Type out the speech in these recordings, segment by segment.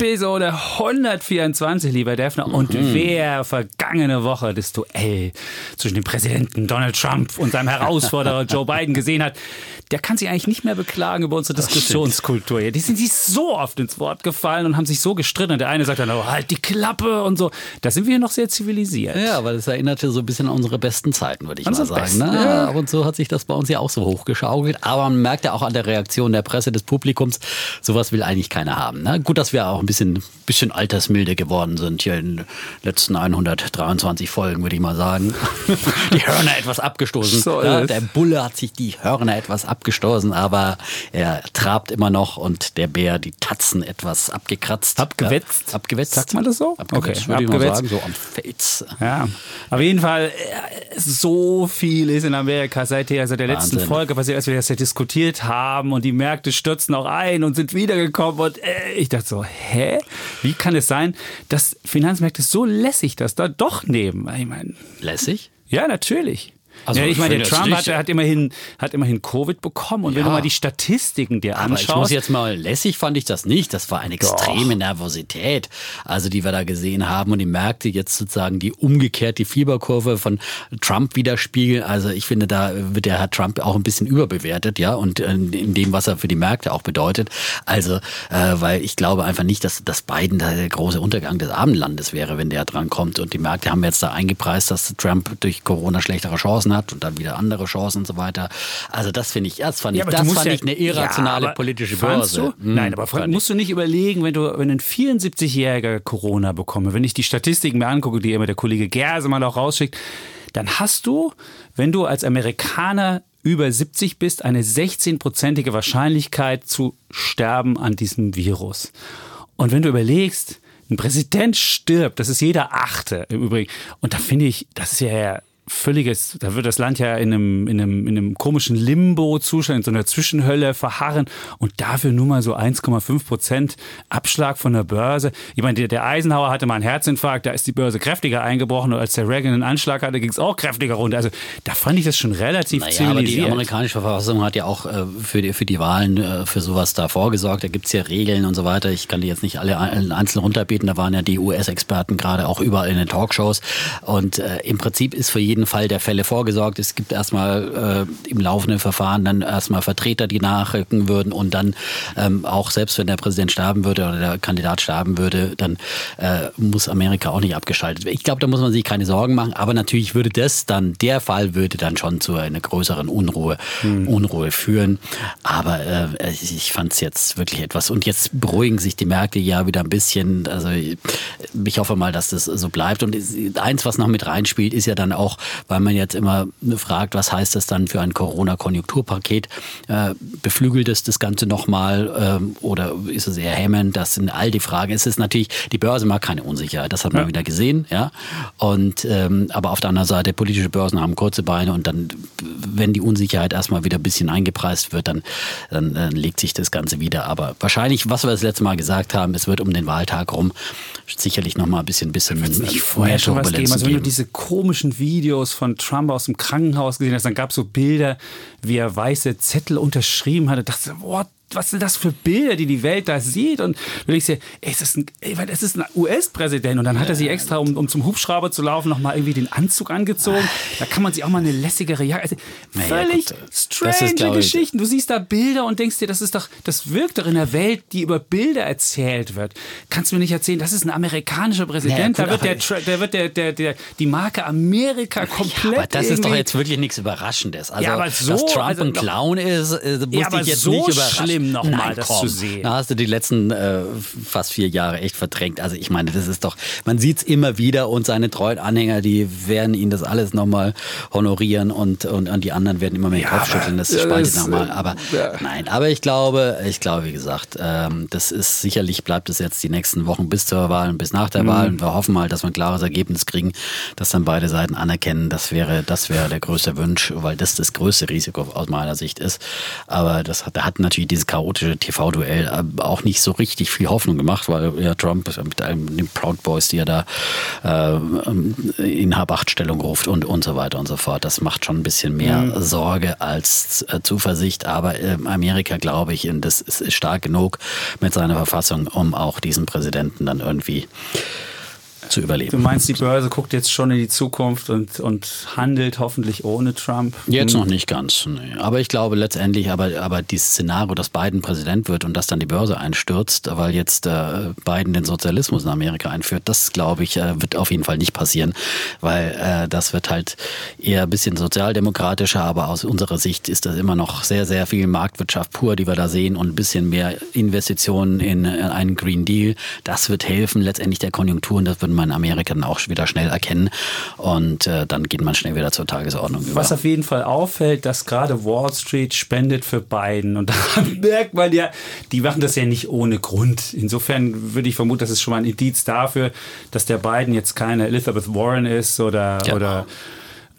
Episode 124, lieber Defner. Und Mhm. wer vergangene Woche das Duell zwischen dem Präsidenten Donald Trump und seinem Herausforderer Joe Biden gesehen hat, der kann sich eigentlich nicht mehr beklagen über unsere Diskussionskultur. hier. Die sind sich so oft ins Wort gefallen und haben sich so gestritten. Und der eine sagt dann, oh, halt die Klappe und so. Da sind wir noch sehr zivilisiert. Ja, weil das erinnerte so ein bisschen an unsere besten Zeiten, würde ich Unsere mal sagen. besten, ne? ja. Ab und zu hat sich das bei uns ja auch so hochgeschaukelt. Aber man merkt ja auch an der Reaktion der Presse, des Publikums, sowas will eigentlich keiner haben. Ne? Gut, dass wir auch ein bisschen, bisschen altersmilde geworden sind hier in den letzten 123 Folgen, würde ich mal sagen. Die Hörner etwas abgestoßen. So ja, der Bulle hat sich die Hörner etwas abgestoßen, aber er trabt immer noch und der Bär die Tatzen etwas abgekratzt. Abgewetzt? Ja, abgewetzt. Sagt man das so? Abgewetzt, Okay, würde ich mal abgewetzt. sagen, so am Fels. Ja, auf jeden Fall, äh, so viel ist in Amerika seit der, seit der letzten Wahnsinn. Folge passiert, als wir das ja diskutiert haben und die Märkte stürzen auch ein und sind wiedergekommen und äh, ich dachte so, hä? Wie kann es sein, dass Finanzmärkte so lässig das da doch nehmen? Ich meine, Lässig? ja, natürlich. Also, ja, ich meine, der Trump hat, hat, immerhin, hat immerhin Covid bekommen und wenn Ja. du mal die Statistiken dir Aber ich anschaust. muss jetzt mal, lässig fand ich das nicht. Das war eine extreme Nervosität, also die wir da gesehen haben und die Märkte jetzt sozusagen die umgekehrt die Fieberkurve von Trump widerspiegeln. Also ich finde, da wird der Herr Trump auch ein bisschen überbewertet, ja, und in dem, was er für die Märkte auch bedeutet. Also, äh, weil ich glaube einfach nicht, dass, dass Biden da der große Untergang des Abendlandes wäre, wenn der dran kommt. Und die Märkte haben jetzt da eingepreist, dass Trump durch Corona schlechtere Chancen hat und dann wieder andere Chancen und so weiter. Also das finde ich, das fand ich, aber das fand ja- ich eine irrationale Ja, politische Börse. Hm, Nein, aber Frank, musst du nicht überlegen, wenn du, wenn ein 74-jähriger Corona bekomme, wenn ich die Statistiken mir angucke, die immer der Kollege Gersemann auch rausschickt, dann hast du, wenn du als Amerikaner über 70 bist, eine 16-prozentige Wahrscheinlichkeit zu sterben an diesem Virus. Und wenn du überlegst, ein Präsident stirbt, das ist jeder Achte im Übrigen. Und da finde ich, das ist ja völliges, da wird das Land ja in einem, in einem, in einem komischen Limbo-Zustand, in so einer Zwischenhölle verharren und dafür nur mal so 1,5 Prozent Abschlag von der Börse. Ich meine, der, der Eisenhower hatte mal einen Herzinfarkt, da ist die Börse kräftiger eingebrochen und als der Reagan einen Anschlag hatte, ging es auch kräftiger runter. Also da fand ich das schon relativ Naja, aber die zivilisiert. amerikanische Verfassung hat ja auch äh, für, die, für die Wahlen äh, für sowas da vorgesorgt. Da gibt's ja Regeln und so weiter. Ich kann die jetzt nicht alle ein- einzeln runterbeten. Da waren ja die US-Experten gerade auch überall in den Talkshows. Und äh, im Prinzip ist für jeden Fall der Fälle vorgesorgt. Es gibt erstmal äh, im laufenden Verfahren dann erstmal Vertreter, die nachrücken würden und dann ähm, auch selbst wenn der Präsident sterben würde oder der Kandidat sterben würde, dann äh, muss Amerika auch nicht abgeschaltet werden. Ich glaube, da muss man sich keine Sorgen machen. Aber natürlich würde das dann, der Fall würde dann schon zu einer größeren Unruhe, Unruhe führen. Aber äh, ich, fand es jetzt wirklich etwas. Und jetzt beruhigen sich die Märkte ja wieder ein bisschen. Also ich, hoffe mal, dass das so bleibt. Und eins, was noch mit reinspielt, ist ja dann auch, weil man jetzt immer fragt, was heißt das dann für ein Corona-Konjunkturpaket? Äh, beflügelt es das Ganze nochmal ähm, oder ist es eher hemmend? Das sind all die Fragen. Es ist natürlich, die Börse mag keine Unsicherheit, das hat man Ja. wieder gesehen, ja. Und ähm, aber auf der anderen Seite, politische Börsen haben kurze Beine und dann, wenn die Unsicherheit erstmal wieder ein bisschen eingepreist wird, dann, dann, dann legt sich das Ganze wieder. Aber wahrscheinlich, was wir das letzte Mal gesagt haben, es wird um den Wahltag rum sicherlich nochmal ein bisschen, bisschen schon was geben. Also wenn du diese komischen Videos von Trump aus dem Krankenhaus gesehen hast, dann gab es so Bilder, wie er weiße Zettel unterschrieben hatte. Da dachte what? Was sind das für Bilder, die die Welt da sieht? Und du denkst dir, ey, ist das ein, ey, das ist ein US-Präsident. Und dann hat er sich extra, um, um zum Hubschrauber zu laufen, nochmal irgendwie den Anzug angezogen. Da kann man sich auch mal eine lässigere Jacke. Also, Naja, völlig gut, ist, strange ich, Geschichten. Du siehst da Bilder und denkst dir, das ist doch, das wirkt doch in der Welt, die über Bilder erzählt wird. Kannst du mir nicht erzählen, das ist ein amerikanischer Präsident. Naja, da gut, wird, der, da wird der, der, der, die Marke Amerika komplett. Ja, aber das ist doch jetzt wirklich nichts Überraschendes. Also, Ja, aber so, dass Trump also ein Clown ist, äh, muss Ja, aber dich jetzt so nicht überraschen. schlimm noch mal, Nein, das komm, zu sehen. Da hast du die letzten äh, fast vier Jahre echt verdrängt. Also ich meine, das ist doch, man sieht es immer wieder und seine treuen Anhänger, die werden ihn das alles nochmal honorieren und, und, und die anderen werden immer mehr Ja, Kopf aber, schütteln. Das ja, spaltet nochmal. äh, Aber ja. nein, aber ich glaube, ich glaube, wie gesagt, ähm, das ist sicherlich bleibt es jetzt die nächsten Wochen bis zur Wahl und bis nach der Wahl. Und wir hoffen mal, dass wir ein klares Ergebnis kriegen, dass dann beide Seiten anerkennen. Das wäre, das wäre der größte Wunsch, weil das das größte Risiko aus meiner Sicht ist. Aber das hat, da hat natürlich dieses chaotische TV-Duell äh, auch nicht so richtig viel Hoffnung gemacht, weil ja Trump mit einem den Proud Boys, die er da äh, in Habachtstellung ruft und, und so weiter und so fort. Das macht schon ein bisschen mehr mhm. Sorge als äh, Zuversicht. Aber äh, Amerika, glaube ich, das ist stark genug mit seiner Verfassung, um auch diesen Präsidenten dann irgendwie zu überleben. Du meinst, die Börse guckt jetzt schon in die Zukunft und, und handelt hoffentlich ohne Trump? Jetzt noch nicht ganz. Nee. Aber ich glaube letztendlich, aber, aber dieses Szenario, dass Biden Präsident wird und dass dann die Börse einstürzt, weil jetzt äh, Biden den Sozialismus in Amerika einführt, das glaube ich, äh, wird auf jeden Fall nicht passieren, weil äh, das wird halt eher ein bisschen sozialdemokratischer, aber aus unserer Sicht ist das immer noch sehr, sehr viel Marktwirtschaft pur, die wir da sehen und ein bisschen mehr Investitionen in, in einen Green Deal. Das wird helfen letztendlich der Konjunktur und das wird man in Amerika dann auch wieder schnell erkennen und äh, dann geht man schnell wieder zur Tagesordnung über. Was auf jeden Fall auffällt, dass gerade Wall Street spendet für Biden und da merkt man ja, die machen das ja nicht ohne Grund. Insofern würde ich vermuten, das ist schon mal ein Indiz dafür, dass der Biden jetzt keine Elizabeth Warren ist oder, ja. oder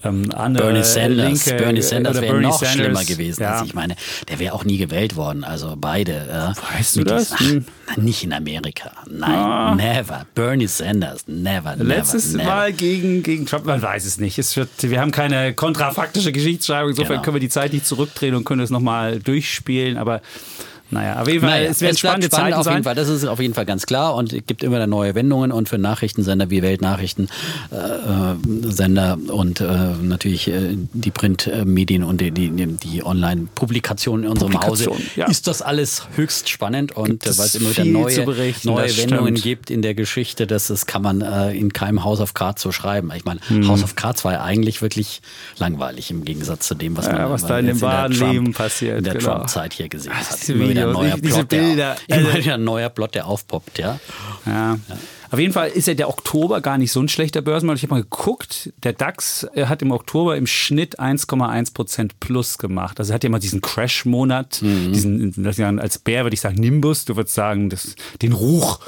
ähm, andere Bernie Sanders, Linke, Bernie Sanders wäre noch Sanders, schlimmer gewesen. Ja. Ich meine, der wäre auch nie gewählt worden. Also beide. Äh, weißt du das? Ach, hm. nicht in Amerika. Nein, ah. never. Bernie Sanders, never. Letztes never. Mal gegen, gegen Trump, man weiß es nicht. Es wird, wir haben keine kontrafaktische Geschichtsschreibung. Insofern genau. können wir die Zeit nicht zurückdrehen und können es nochmal durchspielen. Aber naja, Fall, naja, es werden spannende spannend Zeiten auf sein. Jeden Fall, das ist auf jeden Fall ganz klar und es gibt immer wieder neue Wendungen und für Nachrichtensender wie Weltnachrichtensender äh, und äh, natürlich äh, die Printmedien und die, die, die Online-Publikationen in unserem Hause ja. ist das alles höchst spannend und äh, weil es immer wieder neue, neue Wendungen gibt in der Geschichte, das, das kann man äh, in keinem House of Cards so schreiben. Ich meine, hm. House of Cards war ja eigentlich wirklich langweilig im Gegensatz zu dem, was man ja, was da in dem wahren Leben passiert in der genau. Trump-Zeit hier gesehen Ach, hat. Immer wieder neuer diese Plot, Bilder. Der, immer wieder ein neuer Plot, der aufpoppt, ja. ja. ja. Auf jeden Fall ist ja der Oktober gar nicht so ein schlechter Börsenmonat. Ich habe mal geguckt, der DAX hat im Oktober im Schnitt 1,1 Prozent plus gemacht. Also er hat ja mal diesen Crash-Monat, mhm. diesen, als Bär würde ich sagen Nimbus, du würdest sagen, das, den Ruch.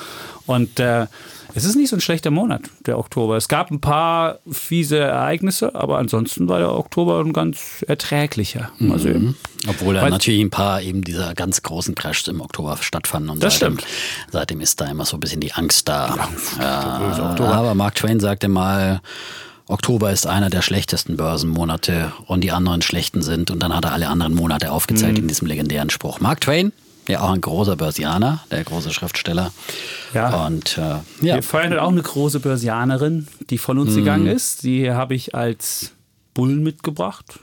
Und äh, es ist nicht so ein schlechter Monat, der Oktober. Es gab ein paar fiese Ereignisse, aber ansonsten war der Oktober ein ganz erträglicher. Mal Mhm. Obwohl da natürlich ein paar eben dieser ganz großen Crashs im Oktober stattfanden. Und das seitdem, stimmt. Seitdem ist da immer so ein bisschen die Angst da. Ja, ja, aber Mark Twain sagte mal, Oktober ist einer der schlechtesten Börsenmonate und die anderen schlechten sind. Und dann hat er alle anderen Monate aufgezählt mhm. in diesem legendären Spruch. Mark Twain, ja auch ein großer Börsianer, der große Schriftsteller. Ja. Und äh, ja. Wir feiern auch eine große Börsianerin, die von uns mhm. gegangen ist. Die habe ich als Bullen mitgebracht.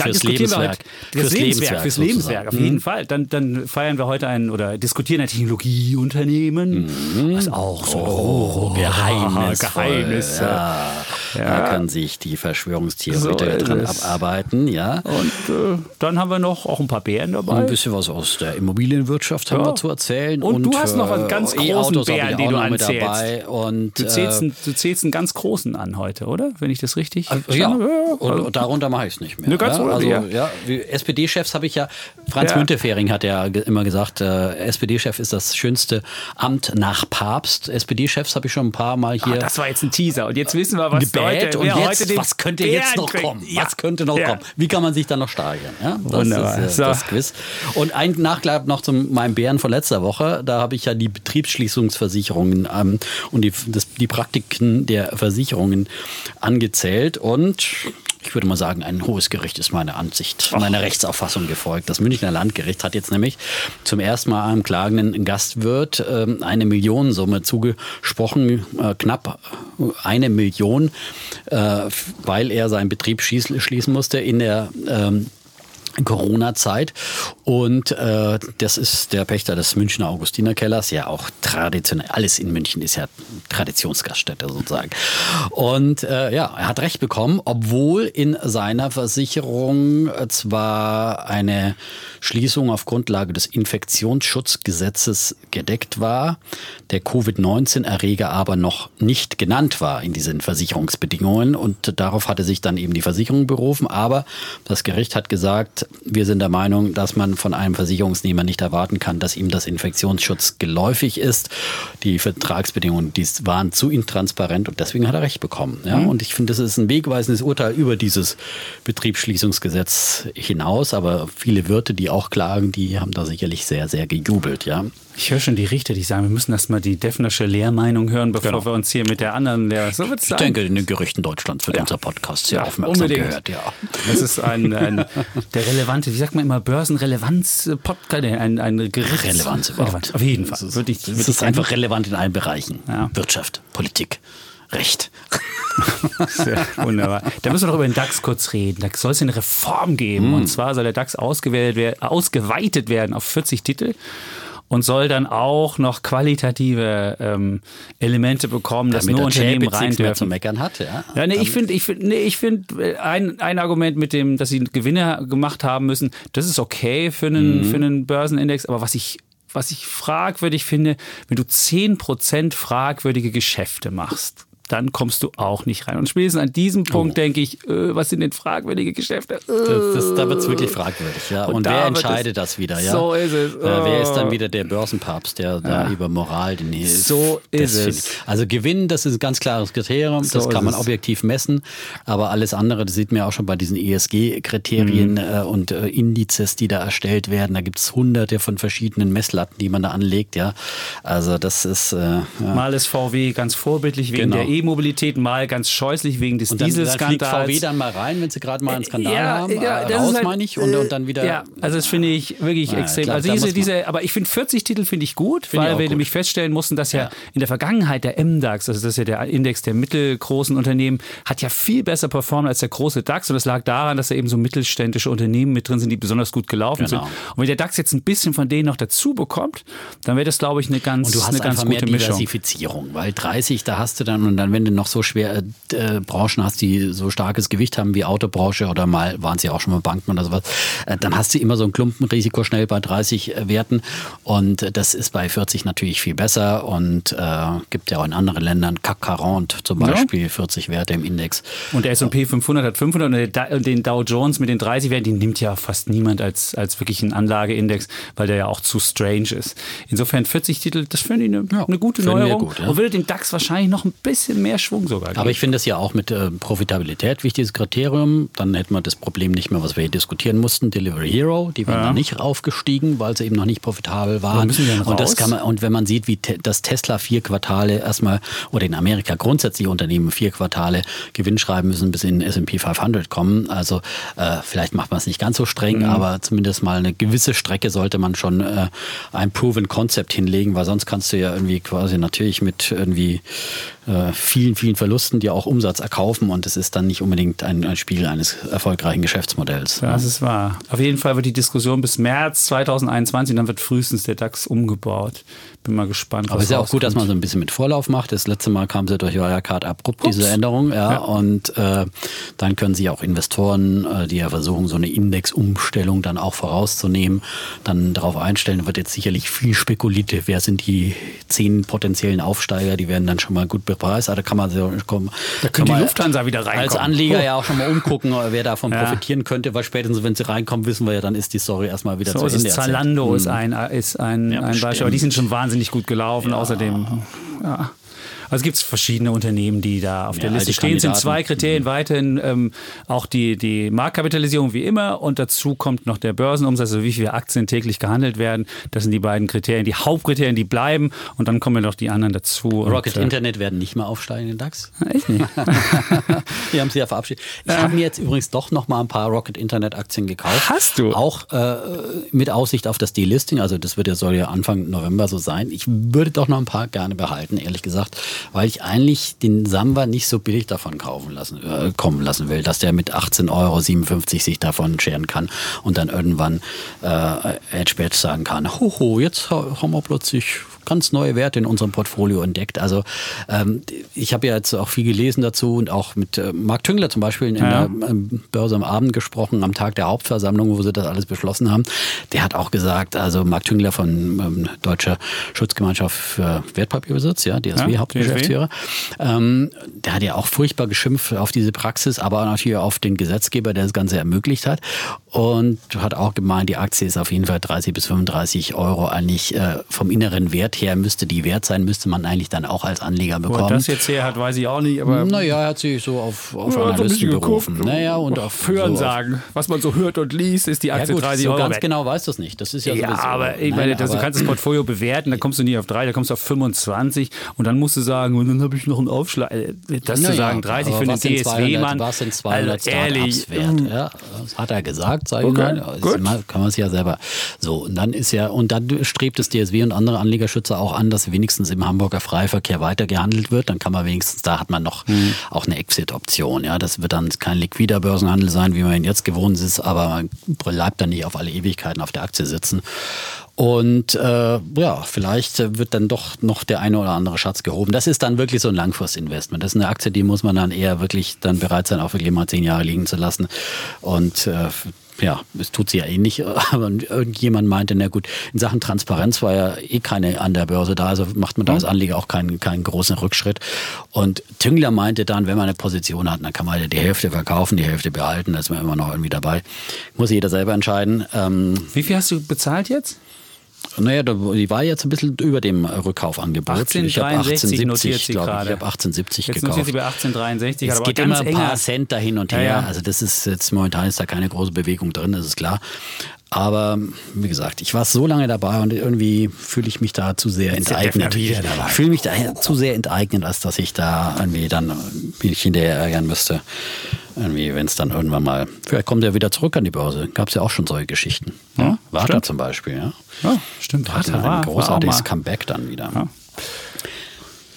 Dann fürs Lebenswerk. Wir fürs, fürs Lebenswerk, fürs Lebenswerk, auf jeden mhm. Fall. Dann, dann feiern wir heute ein oder diskutieren ein Technologieunternehmen, mhm. was auch so oh, Geheimnis, Geheimnis. Ja. Ja. Da kann sich die Verschwörungstheoretiker so dran abarbeiten, ja. Und äh, dann haben wir noch auch ein paar Bären dabei. Ein bisschen was aus der Immobilienwirtschaft haben wir zu erzählen. Und, und du hast noch einen ganz äh, großen Bären, den du anzählst. Dabei. Und, du, zählst, äh, du zählst einen ganz großen an heute, oder? Wenn ich das richtig äh, ja. Und, und, darunter mache ich es nicht mehr. Eine ganz ja? Also, ja, SPD-Chefs habe ich ja, Franz ja. Müntefering hat ja immer gesagt, äh, SPD-Chef ist das schönste Amt nach Papst. SPD-Chefs habe ich schon ein paar Mal hier. Ah, das war jetzt ein Teaser. Und jetzt wissen wir, was heute, und jetzt, was könnte jetzt noch kommen? Ja. Was könnte noch kommen? Wie kann man sich da noch steigern? Ja, das Wunderbar. ist äh, so. das Quiz. Und ein Nachklapp noch zu meinem Bären von letzter Woche. Da habe ich ja die Betriebsschließungsversicherungen ähm, und die, das, die Praktiken der Versicherungen angezählt. Und ich würde mal sagen, ein hohes Gericht ist meine Ansicht, meiner Rechtsauffassung gefolgt. Das Münchner Landgericht hat jetzt nämlich zum ersten Mal einem klagenden Gastwirt äh, eine Millionensumme zugesprochen, äh, knapp eine Million, äh, weil er seinen Betrieb schließen musste in der ähm, Corona-Zeit. Und äh, das ist der Pächter des Münchner Augustinerkellers, ja auch traditionell, alles in München ist ja Traditionsgaststätte sozusagen. Und äh, ja, er hat recht bekommen, obwohl in seiner Versicherung zwar eine Schließung auf Grundlage des Infektionsschutzgesetzes gedeckt war, der Covid-19-Erreger aber noch nicht genannt war in diesen Versicherungsbedingungen. Und darauf hatte sich dann eben die Versicherung berufen. Aber das Gericht hat gesagt, wir sind der Meinung, dass man von einem Versicherungsnehmer nicht erwarten kann, dass ihm das Infektionsschutz geläufig ist. Die Vertragsbedingungen, die waren zu intransparent und deswegen hat er Recht bekommen. Ja? Mhm. Und ich finde, das ist ein wegweisendes Urteil über dieses Betriebsschließungsgesetz hinaus. Aber viele Wirte, die auch klagen, die haben da sicherlich sehr, sehr gejubelt. Ja? Ich höre schon die Richter, die sagen, wir müssen erstmal die Defnersche Lehrmeinung hören, bevor genau. wir uns hier mit der anderen Lehrer. So wird's ich sein. denke, in den Gerichten Deutschlands wird ja. unser Podcast sehr ja, aufmerksam unbedingt. gehört. Ja. Das ist ein, ein, der relevante, wie sagt man immer, Börsenrelevanz-Podcast, ein, ein Gerichts Relevanz überhaupt. Auf jeden Fall. Das ist, ich, das ist einfach relevant in allen Bereichen. Ja. Wirtschaft, Politik. Recht. Sehr wunderbar. Da müssen wir doch über den DAX kurz reden. Da soll es eine Reform geben. Mm. Und zwar soll der DAX ausgewählt, ausgeweitet werden auf 40 Titel und soll dann auch noch qualitative ähm, Elemente bekommen, dass nur Unternehmen rein dürfen. zu meckern hat, ja. Ja, nee, ich finde, ich finde, nee, ich finde äh, ein, ein Argument mit dem, dass sie Gewinne gemacht haben müssen, das ist okay für einen, mhm. für einen Börsenindex, aber was ich was ich fragwürdig finde, wenn du 10% fragwürdige Geschäfte machst, dann kommst du auch nicht rein. Und spätestens an diesem Punkt oh. denke ich, äh, was sind denn fragwürdige Geschäfte? Äh. Das, das, da wird es wirklich fragwürdig. Ja. Und, Und wer entscheidet das wieder? Ja? So ist es. Oh. Äh, wer ist dann oh. wieder der Börsenpapst, der ja. da über Moral den hilft? So ist es. Also Gewinn, das ist ein ganz klares Kriterium. So das kann man objektiv messen. Aber alles andere, das sieht man ja auch schon bei diesen ESG-Kriterien mhm. äh, und äh, Indizes, die da erstellt werden. Da gibt es hunderte von verschiedenen Messlatten, die man da anlegt. Ja. Also das ist... Äh, Mal ist VW ganz vorbildlich wegen genau. der e E-Mobilität mal ganz scheußlich wegen des Dieselskandals. Dann VW dann mal rein, wenn sie gerade mal einen Skandal ja, haben, ja, äh, raus halt, meine ich, und, und, dann wieder... Ja, also das finde ich wirklich ja, extrem. Klar, also diese, diese, aber ich finde 40 Titel finde ich gut, find weil ich wir gut. nämlich feststellen mussten, dass ja. in der Vergangenheit der MDAX, also das ist ja der Index der mittelgroßen Unternehmen, hat ja viel besser performt als der große DAX und das lag daran, dass da eben so mittelständische Unternehmen mit drin sind, die besonders gut gelaufen genau. sind. Und wenn der DAX jetzt ein bisschen von denen noch dazu bekommt, dann wäre das, glaube ich, eine ganz, und du hast eine ganz gute mehr Diversifizierung, Mischung. weil 30, da hast du dann und dann dann, wenn du noch so schwer äh, Branchen hast, die so starkes Gewicht haben wie Autobranche oder mal waren sie auch schon mal Banken oder sowas, äh, dann hast du immer so ein Klumpenrisiko schnell bei 30 äh, Werten und äh, das ist bei 40 natürlich viel besser und äh, gibt ja auch in anderen Ländern CAC 40 zum Beispiel, ja. 40 Werte im Index. Und der S&P 500 hat 500 und den Dow Jones mit den 30 Werten, den nimmt ja fast niemand als, als wirklich einen Anlageindex, weil der ja auch zu strange ist. Insofern 40 Titel, das finde ich eine, ja, eine gute Neuerung gut, ja. und würde den DAX wahrscheinlich noch ein bisschen mehr Schwung sogar. Aber ich finde es ja auch mit äh, Profitabilität wichtiges Kriterium. Dann hätten wir das Problem nicht mehr, was wir hier diskutieren mussten. Delivery Hero, die waren ja. nicht aufgestiegen, weil sie eben noch nicht profitabel waren. Und das kann man, und wenn man sieht, wie te, das Tesla vier Quartale erstmal oder in Amerika grundsätzlich Unternehmen vier Quartale Gewinn schreiben müssen, bis in S&P 500 kommen. Also äh, vielleicht macht man es nicht ganz so streng, mhm. aber zumindest mal eine gewisse Strecke sollte man schon äh, ein Proven Concept hinlegen, weil sonst kannst du ja irgendwie quasi natürlich mit irgendwie äh, vielen, vielen Verlusten dir auch Umsatz erkaufen und es ist dann nicht unbedingt ein, ein Spiegel eines erfolgreichen Geschäftsmodells. Ja, das ist wahr. Auf jeden Fall wird die Diskussion bis März 2021 und dann wird frühestens der DAX umgebaut. Bin mal gespannt. Aber es ist ja auch gut, dass man so ein bisschen mit Vorlauf macht. Das letzte Mal kam sie durch Wirecard abrupt, Ups. diese Änderung. Ja, ja. Und äh, dann können sich auch Investoren, äh, die ja versuchen, so eine Indexumstellung dann auch vorauszunehmen, dann darauf einstellen. Da wird jetzt sicherlich viel spekuliert. Wer sind die zehn potenziellen Aufsteiger? Die werden dann schon mal gut bepreist. Also da kann man so kommen. Da könnte die Lufthansa wieder reinkommen. Als Anleger oh. ja auch schon mal umgucken, wer davon ja. profitieren könnte, weil spätestens, wenn sie reinkommen, wissen wir ja, dann ist die Story erstmal wieder so zu Ende. Zalando ist hm. ein, ist ein, ein Beispiel, aber die sind schon wahnsinnig wahnsinnig gut gelaufen. Ja. Außerdem, ja. Also gibt es verschiedene Unternehmen, die da auf ja, der Liste stehen. Es sind zwei Kriterien mhm. weiterhin ähm, auch die, die Marktkapitalisierung wie immer und dazu kommt noch der Börsenumsatz, also wie viele Aktien täglich gehandelt werden. Das sind die beiden Kriterien, die Hauptkriterien, die bleiben und dann kommen noch die anderen dazu. Rocket und, äh, Internet werden nicht mehr aufsteigen in den DAX. Echt nicht? die haben sie ja verabschiedet. Ich habe mir jetzt übrigens doch noch mal ein paar Rocket Internet Aktien gekauft. Hast du? Auch äh, mit Aussicht auf das Delisting. Also das wird ja, soll ja Anfang November so sein. Ich würde doch noch ein paar gerne behalten, ehrlich gesagt weil ich eigentlich den Samba nicht so billig davon kaufen lassen, äh, kommen lassen will, dass der mit 18,57 Euro sich davon scheren kann und dann irgendwann äh, Edge sagen kann, hoho, jetzt haben wir plötzlich ganz neue Werte in unserem Portfolio entdeckt. Also ähm, ich habe ja jetzt auch viel gelesen dazu und auch mit äh, Marc Tüngler zum Beispiel in ja. der ähm, Börse am Abend gesprochen, am Tag der Hauptversammlung, wo sie das alles beschlossen haben. Der hat auch gesagt, also Marc Tüngler von ähm, Deutscher Schutzgemeinschaft für Wertpapierbesitz, ja, DSW, ja, Hauptgeschäftsführer, ähm, der hat ja auch furchtbar geschimpft auf diese Praxis, aber natürlich auf den Gesetzgeber, der das Ganze ermöglicht hat und hat auch gemeint, die Aktie ist auf jeden Fall 30 bis 35 Euro eigentlich äh, vom inneren Wert her müsste die wert sein, müsste man eigentlich dann auch als Anleger bekommen. Wo das jetzt her hat, weiß ich auch nicht, aber naja, er hat sich so auf, auf ja, Analysten berufen. Naja, und auf Hören so sagen, was man so hört und liest, ist die Aktie ja, gut, 30 so Euro. Ganz wert. genau weißt du es nicht. Das ist ja, ja sowieso. aber ich meine, das, du kannst das Portfolio bewerten, da kommst du nicht auf 3, da kommst du auf 25 und dann musst du sagen, und dann habe ich noch einen Aufschlag. Äh, das zu sagen, 30 für den DSW-Mann. Was in 200 also ehrlich, wert? Ja, das hat er gesagt, sage okay, ich mal. Gut. Kann man es ja selber. So, und dann ist ja, und dann strebt das DSW und andere Anlegerschützer auch an, dass wenigstens im Hamburger Freiverkehr weiter gehandelt wird. Dann kann man wenigstens, da hat man noch mhm. auch eine Exit-Option. Ja, das wird dann kein liquider Börsenhandel sein, wie man ihn jetzt gewohnt ist, aber man bleibt dann nicht auf alle Ewigkeiten auf der Aktie sitzen. Und äh, ja, vielleicht wird dann doch noch der eine oder andere Schatz gehoben. Das ist dann wirklich so ein Langfristinvestment. Das ist eine Aktie, die muss man dann eher wirklich dann bereit sein, auch wirklich mal zehn Jahre liegen zu lassen. Und äh, ja, es tut sie ja eh nicht, aber irgendjemand meinte, na gut, in Sachen Transparenz war ja eh keine an der Börse da, also macht man da als Anleger auch keinen, keinen großen Rückschritt. Und Tüngler meinte dann, wenn man eine Position hat, dann kann man die Hälfte verkaufen, die Hälfte behalten, da ist man immer noch irgendwie dabei. Muss jeder selber entscheiden. Ähm, Wie viel hast du bezahlt jetzt? Naja, die war jetzt ein bisschen über dem Rückkaufangebot. 1863 notiert sie gerade. Ich habe 1870 jetzt gekauft. Jetzt sie bei 1863. Es geht immer ein paar Cent da hin und her. Ja, ja. Also das ist jetzt momentan ist da keine große Bewegung drin, das ist klar. Aber wie gesagt, ich war so lange dabei und irgendwie fühle ich mich da zu sehr jetzt enteignet. Ich fühle mich da zu sehr enteignet, als dass ich da irgendwie dann mich hinterher ärgern müsste. Irgendwie, wenn es dann irgendwann mal, vielleicht kommt er wieder zurück an die Börse. Gab es ja auch schon solche Geschichten. Ja, ja Warta zum Beispiel. Ja, ja stimmt. Warta ein war, großartiges war Comeback dann wieder. Ja.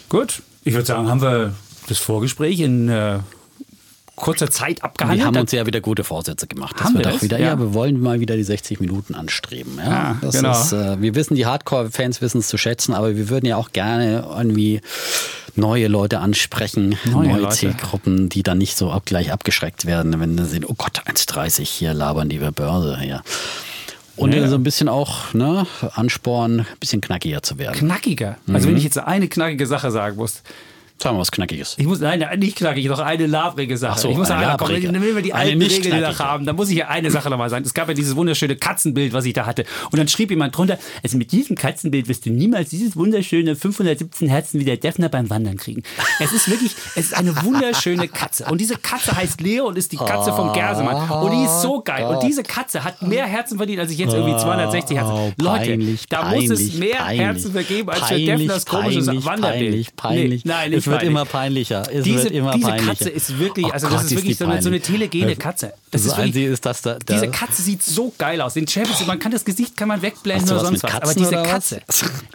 Gut, ich würde sagen, haben wir das Vorgespräch in äh, kurzer Zeit abgehandelt. Wir haben uns ja wieder gute Vorsätze gemacht. Haben wir, wir wieder, ja. ja. wir wollen mal wieder die 60 Minuten anstreben. Ja, ah, genau. Ist, äh, wir wissen, die Hardcore-Fans wissen es zu schätzen, aber wir würden ja auch gerne irgendwie neue Leute ansprechen, neue, neue Zielgruppen, die dann nicht so ab, gleich abgeschreckt werden, wenn sie sehen, oh Gott, 1,30 hier labern die Börse. Ja. Und ja. so ein bisschen auch ne, anspornen, ein bisschen knackiger zu werden. Knackiger? Also mhm. wenn ich jetzt eine knackige Sache sagen muss, Sagen wir was Knackiges. Ich muss, nein, nicht knackig, noch eine labrige Sache. Ach so, ich muss sagen, komm, wenn wir die alten Regeln noch haben, dann muss ich ja eine Sache nochmal sagen. Es gab ja dieses wunderschöne Katzenbild, was ich da hatte. Und dann schrieb jemand drunter, also mit diesem Katzenbild wirst du niemals dieses wunderschöne 517 Herzen wie der Defner beim Wandern kriegen. Es ist wirklich, es ist eine wunderschöne Katze. Und diese Katze heißt Leo und ist die Katze vom Gersemann. Und die ist so geil. Und diese Katze hat mehr Herzen verdient, als ich jetzt irgendwie 260 Herzen. Oh, Leute, peinlich, da muss es mehr peinlich, Herzen vergeben als für Defners komisches Wanderbild. Peinlich, peinlich. Nee, nein, nicht wird immer peinlicher. Es diese, immer diese peinlicher. Katze ist wirklich, also oh das Gott, ist wirklich so eine, so eine, telegene Katze. Das so ist, wirklich, ist das da, da, Diese Katze sieht so geil aus. Den Chapitz, man kann das Gesicht kann man wegblenden oder sonst was. Aber diese Katze,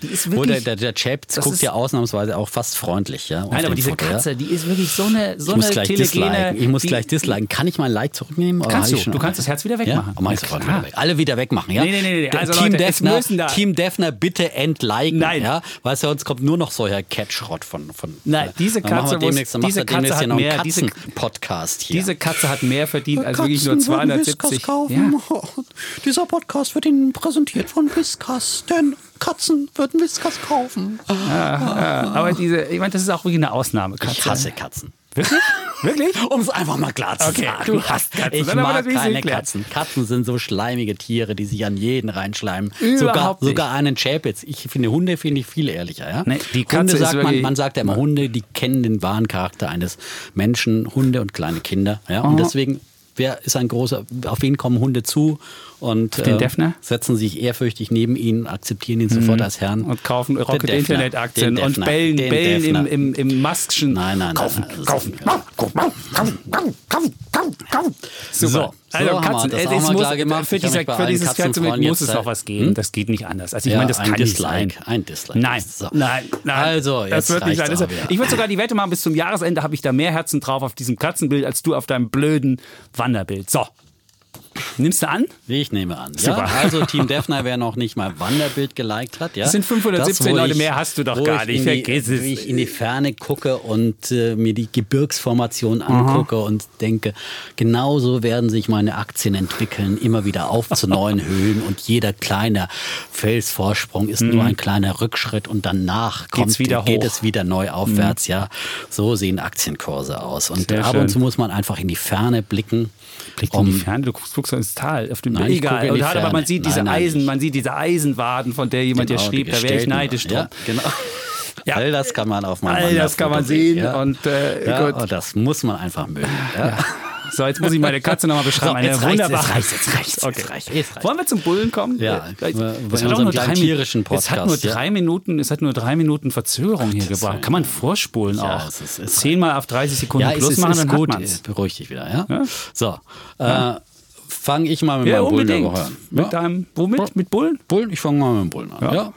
die ist wirklich. Oder der, der Chapitz guckt ja ausnahmsweise auch fast freundlich. Ja, Nein, aber diese Foto, Katze, die ist wirklich so eine, so ich eine telegene. Ich muss gleich disliken. Kann ich mein Like zurücknehmen? Kannst du. Du kannst das Herz wieder wegmachen. Weg. Alle wieder wegmachen, ja? Nee, nee, nee. Also Team Defner, Team Defner, bitte entliken. Nein. Ja? Du, uns kommt nur noch solcher Catch-Schrott von. Nein, diese Katze muss diese Katze hat mehr, diese, Podcast hier. Diese Katze hat mehr verdient als wirklich nur 270. Ja. Dieser Podcast wird Ihnen präsentiert von Whiskas, denn Katzen würden Whiskas kaufen. Ja, ja. Aber diese, ich meine, das ist auch wirklich eine Ausnahmekatze. Ich hasse Katzen. Wirklich? Wirklich? Um es einfach mal klar zu okay, sagen. Du hast Katzen. Ich mag keine Katzen. Katzen sind so schleimige Tiere, die sich an jeden reinschleimen. Überhaupt sogar, nicht. sogar einen Chapitz. Ich finde Hunde finde ich viel ehrlicher. Ja? Nee, die Hunde sagt man, man sagt ja immer Hunde, die kennen den wahren Charakter eines Menschen, Hunde und kleine Kinder. Ja? Und deswegen wer ist ein großer, auf wen kommen Hunde zu und äh, setzen sich ehrfürchtig neben ihn, akzeptieren ihn sofort mhm. als Herrn. Und kaufen Rocket Internet-Aktien und bellen, bellen im, im, im Maskschen. Nein, nein, kaufen, nein. Kaufen, kaufen, kaufen, kaufen, kaufen, Super. So. Also so, Katzen, das es muss, gemacht. für, dieser, für dieses Katzenbild muss es doch was geben. Hm? Das geht nicht anders. Also ich ja, meine, das kann Dislike, nicht sein. Ein Dislike. Nein, so. nein, nein. Also, das wird nicht sein. Ich würde sogar die Wette machen, bis zum Jahresende habe ich da mehr Herzen drauf auf diesem Katzenbild, als du auf deinem blöden Wanderbild. So, Nimmst du an? Ich nehme an. Ja, also Team Defner, wer noch nicht mal Wanderbild geliked hat. Ja, das sind 517 das, Leute, ich, mehr hast du doch gar nicht. Vergiss die, es. Wie ich in die Ferne gucke und äh, mir die Gebirgsformation angucke Aha. und denke, genauso werden sich meine Aktien entwickeln, immer wieder auf zu neuen Höhen und jeder kleine Felsvorsprung ist mhm. nur ein kleiner Rückschritt und danach kommt, wieder geht es wieder neu aufwärts. Mhm. Ja, so sehen Aktienkurse aus. Und Sehr ab und zu muss man einfach in die Ferne blicken. Blick um, in die Ferne, du guckst, guckst ins Tal, auf dem Nein, Egal. Und aber man sieht diese nein, Eisen, man sieht diese Eisenwaden, von der jemand genau, ja schrieb, da wäre ich neidisch drum. Ja, genau. Ja. All das kann man auf meinem All das kann man sehen ja. und äh, ja, gut. das muss man einfach mögen. So, jetzt muss ich meine Katze nochmal beschreiben. So, jetzt, reicht, jetzt reicht, jetzt reicht, okay. jetzt reicht, jetzt reicht. Wollen wir zum Bullen kommen? Ja, es hat auch nur drei tierischen Podcast. Es hat nur drei Minuten, es hat nur drei Minuten Verzögerung hier gebracht. Kann man vorspulen auch. Es ist, es Zehnmal auf 30 Sekunden plus ist, machen, ist dann gut. hat. Beruhig dich wieder, ja? So, äh, fange ich mal mit ja, meinem Bullen der Woche an. Mit deinem, womit? Mit Bullen? Bullen, ich fange mal mit dem Bullen an. Ja.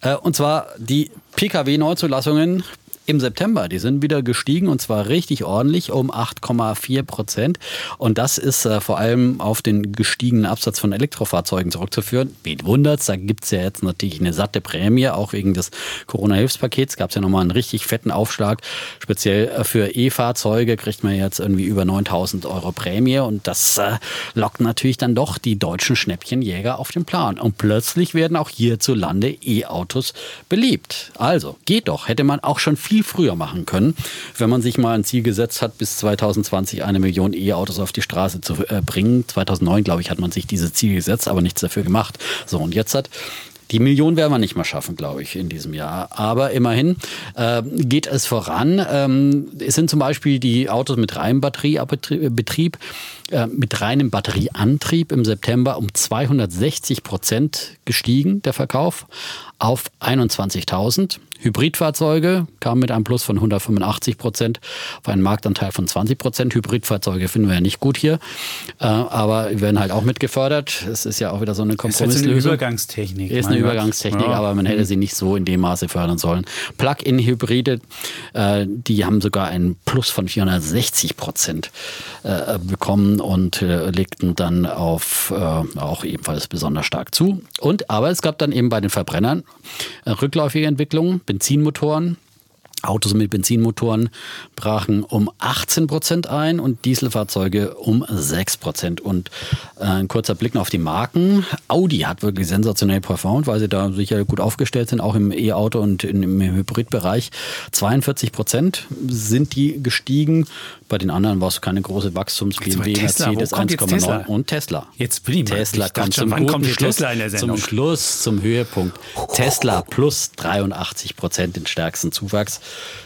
ja. Äh, und zwar die PKW-Neuzulassungen im September. Die sind wieder gestiegen und zwar richtig ordentlich um 8,4 Prozent. Und das ist äh, vor allem auf den gestiegenen Absatz von Elektrofahrzeugen zurückzuführen. Wen wundert's? Da gibt's ja jetzt natürlich eine satte Prämie, auch wegen des Corona-Hilfspakets. Gab's ja nochmal einen richtig fetten Aufschlag. Speziell äh, für E-Fahrzeuge kriegt man jetzt irgendwie über 9000 Euro Prämie. Und das äh, lockt natürlich dann doch die deutschen Schnäppchenjäger auf den Plan. Und plötzlich werden auch hierzulande E-Autos beliebt. Also, geht doch. Hätte man auch schon viel viel früher machen können, wenn man sich mal ein Ziel gesetzt hat, bis 2020 eine Million E-Autos auf die Straße zu äh, bringen. 2009, glaube ich, hat man sich dieses Ziel gesetzt, aber nichts dafür gemacht. So, und jetzt hat die Million werden wir nicht mehr schaffen, glaube ich, in diesem Jahr. Aber immerhin äh, geht es voran. Ähm, es sind zum Beispiel die Autos mit reinem Batteriebetrieb, äh, mit reinem Batterieantrieb im September um 260 Prozent gestiegen, der Verkauf, auf 21.000. Hybridfahrzeuge kamen mit einem Plus von 185 Prozent auf einen Marktanteil von 20 Prozent. Hybridfahrzeuge finden wir ja nicht gut hier, äh, aber werden halt auch mitgefördert. Es ist ja auch wieder so eine Kompromisslösung. Ist eine Übergangstechnik. Ist eine Übergangstechnik, ja. aber man hätte sie nicht so in dem Maße fördern sollen. Plug-in-Hybride, äh, die haben sogar einen Plus von 460 Prozent äh, bekommen und legten dann auf auch ebenfalls besonders stark zu. Und aber es gab dann eben bei den Verbrennern rückläufige Entwicklungen. Benzinmotoren. Autos mit Benzinmotoren brachen um 18 Prozent ein und Dieselfahrzeuge um 6 Prozent. Und äh, ein kurzer Blick noch auf die Marken. Audi hat wirklich sensationell performt, weil sie da sicher gut aufgestellt sind, auch im E-Auto und im Hybridbereich. 42 Prozent sind die gestiegen. Bei den anderen war es keine große Wachstums. BMW, Mercedes 1,9 und Tesla. Jetzt bin ich Tesla kommt zum wann kommt Schluss, Tesla in der Sendung? Zum Schluss, zum Höhepunkt. Tesla plus 83 Prozent den stärksten Zuwachs.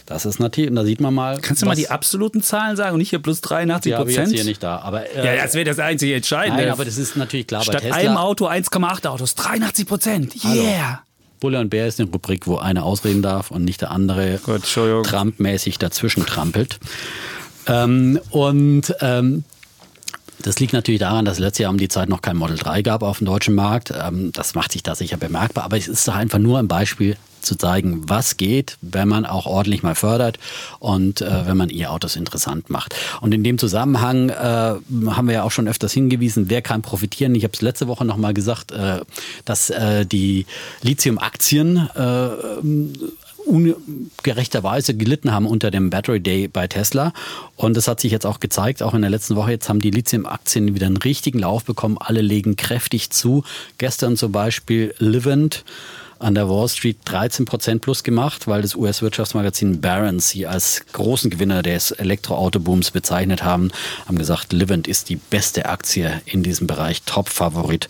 Das ist natürlich, und da sieht man mal. Kannst du mal die absoluten Zahlen sagen und nicht hier plus 83 Prozent? Ja, jetzt hier nicht da. Aber, äh, ja, das wäre das einzige Entscheidende. Nein, aber das ist natürlich klar Statt einem Auto 1,8 Autos, 83 Prozent. Yeah! Bulle und Bär ist eine Rubrik, wo einer ausreden darf und nicht der andere Trump-mäßig dazwischen trampelt. Ähm, und ähm, das liegt natürlich daran, dass letztes Jahr um die Zeit noch kein Model 3 gab auf dem deutschen Markt. Ähm, das macht sich da sicher bemerkbar, aber es ist doch einfach nur ein Beispiel zu zeigen, was geht, wenn man auch ordentlich mal fördert und äh, wenn man E-Autos interessant macht. Und in dem Zusammenhang äh, haben wir ja auch schon öfters hingewiesen, wer kann profitieren. Ich habe es letzte Woche noch mal gesagt, äh, dass äh, die Lithium-Aktien äh, ungerechterweise gelitten haben unter dem Battery Day bei Tesla. Und das hat sich jetzt auch gezeigt, auch in der letzten Woche. Jetzt haben die Lithium-Aktien wieder einen richtigen Lauf bekommen. Alle legen kräftig zu. Gestern zum Beispiel Livent an der Wall Street 13 Prozent plus gemacht, weil das US-Wirtschaftsmagazin Barron's sie als großen Gewinner des Elektroautobooms bezeichnet haben, haben gesagt, Livent ist die beste Aktie in diesem Bereich, Top-Favorit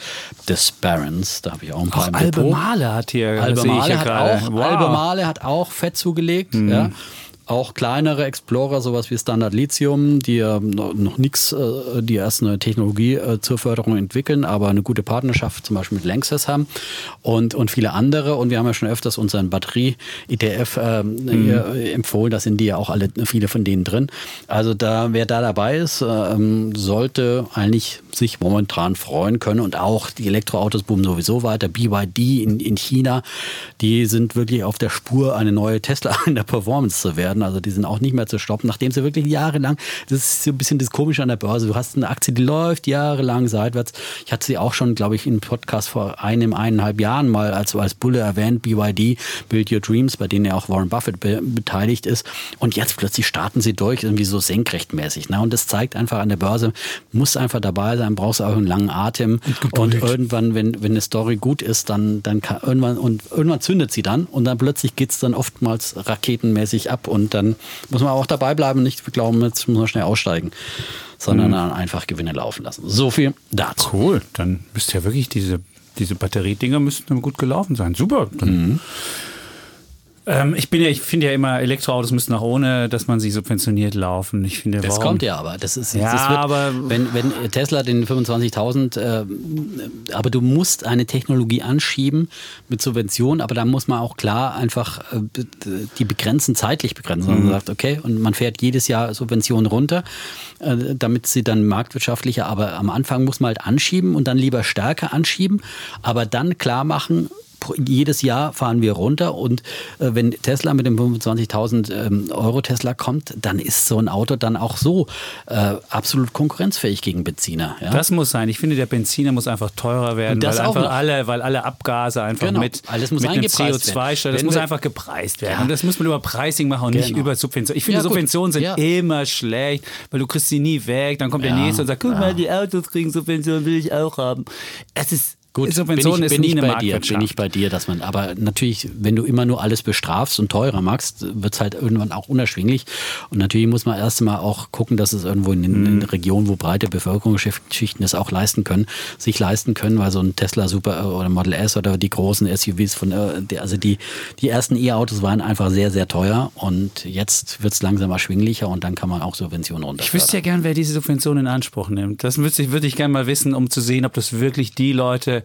des Barron's. Da habe ich auch ein paar auch im Albemarle hat hier, Albemarle hat, auch, wow. Hat auch Fett zugelegt. Mhm. Ja auch kleinere Explorer, sowas wie Standard Lithium, die noch nichts, äh, die erst eine Technologie äh, zur Förderung entwickeln, aber eine gute Partnerschaft zum Beispiel mit Lanxess haben und, und viele andere. Und wir haben ja schon öfters unseren Batterie-ETF ähm, mhm. empfohlen. Da sind die ja auch alle, viele von denen drin. Also da, wer da dabei ist, ähm, sollte eigentlich sich momentan freuen können und auch die Elektroautos boomen sowieso weiter. BYD in, in China, die sind wirklich auf der Spur, eine neue Tesla in der Performance zu werden werden. Also die sind auch nicht mehr zu stoppen, nachdem sie wirklich jahrelang, das ist so ein bisschen das Komische an der Börse. Du hast eine Aktie, die läuft jahrelang seitwärts. Ich hatte sie auch schon, glaube ich, im Podcast vor einem, eineinhalb Jahren mal als, als Bulle erwähnt, BYD, Build Your Dreams, bei denen ja auch Warren Buffett be beteiligt ist. Und jetzt plötzlich starten sie durch, irgendwie so senkrechtmäßig. Ne? Und das zeigt einfach an der Börse, muss einfach dabei sein, brauchst auch einen langen Atem. Und, und irgendwann, wenn, wenn eine Story gut ist, dann, dann kann irgendwann, und irgendwann zündet sie dann und dann plötzlich geht es dann oftmals raketenmäßig ab und dann muss man auch dabei bleiben und nicht glauben, jetzt muss man schnell aussteigen, sondern mhm. dann einfach Gewinne laufen lassen. So viel dazu. Cool, dann müsste ja wirklich diese, diese Batteriedinger müssten gut gelaufen sein. Super. Dann mhm. Ähm, ich bin ja, ich finde ja immer, Elektroautos müssen auch ohne, dass man sie subventioniert laufen. Ich finde, das warum? kommt ja aber. Das ist, ja, das wird, aber wenn, wenn Tesla den 25.000, äh, aber du musst eine Technologie anschieben mit Subventionen, aber da muss man auch klar einfach äh, die begrenzen, zeitlich begrenzen. Mhm. Man sagt, okay, und man fährt jedes Jahr Subventionen runter, äh, damit sie dann marktwirtschaftlicher, aber am Anfang muss man halt anschieben und dann lieber stärker anschieben, aber dann klar machen, jedes Jahr fahren wir runter und äh, wenn Tesla mit dem 25.000 ähm, Euro Tesla kommt, dann ist so ein Auto dann auch so äh, absolut konkurrenzfähig gegen Benziner. Ja? Das muss sein. Ich finde, der Benziner muss einfach teurer werden, weil einfach noch. alle, weil alle Abgase einfach genau. mit, Alles muss mit einem CO2 Das muss einfach gepreist werden. Ja. Und das muss man über Pricing machen und genau. nicht über Subventionen. Ich finde, ja, Subventionen sind immer schlecht, weil du kriegst sie nie weg. Dann kommt der nächste und sagt, guck mal, die Autos kriegen Subventionen, will ich auch haben. Es ist Gut, Subvention bin ich, bin ist nie ich bei dir, bin ich bei dir, dass man, aber natürlich, wenn du immer nur alles bestrafst und teurer machst, wird es halt irgendwann auch unerschwinglich. Und natürlich muss man erst mal auch gucken, dass es irgendwo in den, mhm. Regionen, wo breite Bevölkerungsschichten es auch leisten können, sich leisten können, weil so ein Tesla Super oder Model S oder die großen SUVs von, äh, also die, die ersten E-Autos waren einfach sehr, sehr teuer und jetzt wird es langsam erschwinglicher und dann kann man auch Subventionen runter. Ich wüsste ja gern, wer diese Subventionen in Anspruch nimmt. Das würde ich, würd ich gerne mal wissen, um zu sehen, ob das wirklich die Leute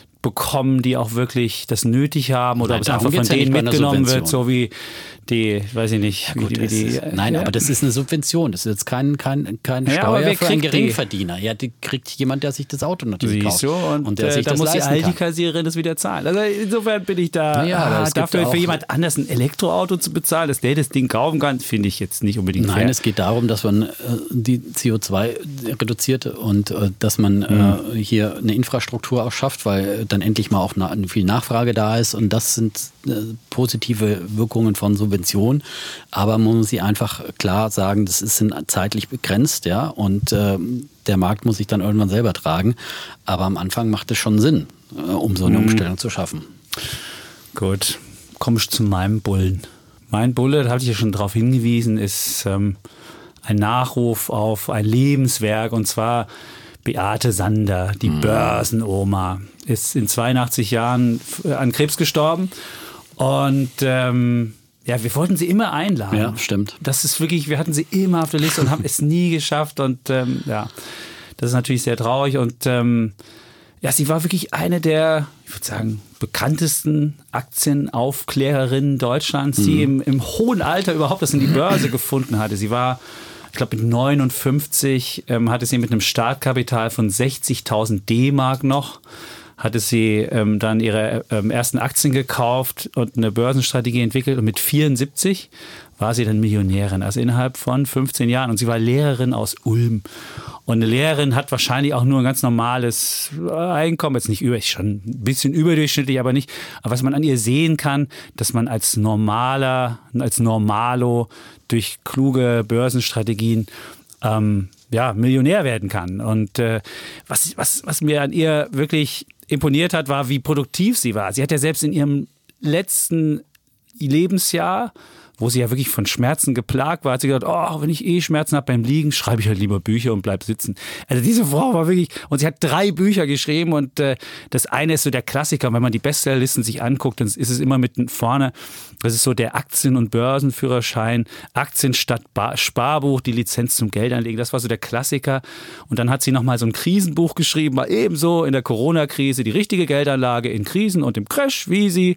bekommen, die auch wirklich das nötig haben oder Nein, ob es einfach von denen mitgenommen wird, so wie die, weiß ich nicht. Ja, gut, die, die, nein, ja. aber das ist eine Subvention. Das ist jetzt kein, kein, kein ja, Steuer für einen Geringverdiener. Ja, die kriegt jemand, der sich das Auto natürlich Siehst kauft. Und, und der äh, sich da das muss die Aldi-Kassiererin das wieder zahlen. Also insofern bin ich da ja, ah, dafür für jemand anders ein Elektroauto zu bezahlen, dass der das Ding kaufen kann, finde ich jetzt nicht unbedingt Nein, fair. es geht darum, dass man äh, die CO2 reduziert und äh, dass man äh, mhm. hier eine Infrastruktur auch schafft, weil dann endlich mal auch na, viel Nachfrage da ist und das sind äh, positive Wirkungen von Subventionen, aber man muss sie einfach klar sagen, das ist zeitlich begrenzt, ja, und äh, der Markt muss sich dann irgendwann selber tragen. Aber am Anfang macht es schon Sinn, äh, um so eine mhm. Umstellung zu schaffen. Gut, komme ich zu meinem Bullen. Mein Bulle, da habe ich ja schon darauf hingewiesen, ist ähm, ein Nachruf auf ein Lebenswerk und zwar Beate Sander, die mhm. Börsenoma, ist in 82 Jahren an Krebs gestorben und ähm, ja, wir wollten sie immer einladen. Ja, stimmt. Das ist wirklich, wir hatten sie immer auf der Liste und haben es nie geschafft. Und ähm, ja, das ist natürlich sehr traurig. Und ähm, ja, sie war wirklich eine der, ich würde sagen, bekanntesten Aktienaufklärerinnen Deutschlands, mhm. die im, im hohen Alter überhaupt das in die Börse gefunden hatte. Sie war ich glaube mit 59 ähm, hatte sie mit einem Startkapital von 60.000 D-Mark noch hatte sie ähm, dann ihre ähm, ersten Aktien gekauft und eine Börsenstrategie entwickelt und mit 74 war sie dann Millionärin, also innerhalb von 15 Jahren. Und sie war Lehrerin aus Ulm. Und eine Lehrerin hat wahrscheinlich auch nur ein ganz normales Einkommen, jetzt nicht über, schon ein bisschen überdurchschnittlich, aber nicht. Aber was man an ihr sehen kann, dass man als normaler, als Normalo durch kluge Börsenstrategien ähm, ja, Millionär werden kann. Und äh, was, was, was mir an ihr wirklich imponiert hat, war, wie produktiv sie war. Sie hat ja selbst in ihrem letzten Lebensjahr wo sie ja wirklich von Schmerzen geplagt war, hat sie gesagt, oh, wenn ich eh Schmerzen habe beim Liegen, schreibe ich halt lieber Bücher und bleib sitzen. Also diese Frau war wirklich, und sie hat drei Bücher geschrieben und äh, das eine ist so der Klassiker, wenn man die Bestsellerlisten sich anguckt, dann ist es immer mit vorne, das ist so der Aktien- und Börsenführerschein, Aktien statt ba Sparbuch, die Lizenz zum Geldanlegen, das war so der Klassiker. Und dann hat sie nochmal so ein Krisenbuch geschrieben, war ebenso in der Corona-Krise die richtige Geldanlage in Krisen und im Crash, wie sie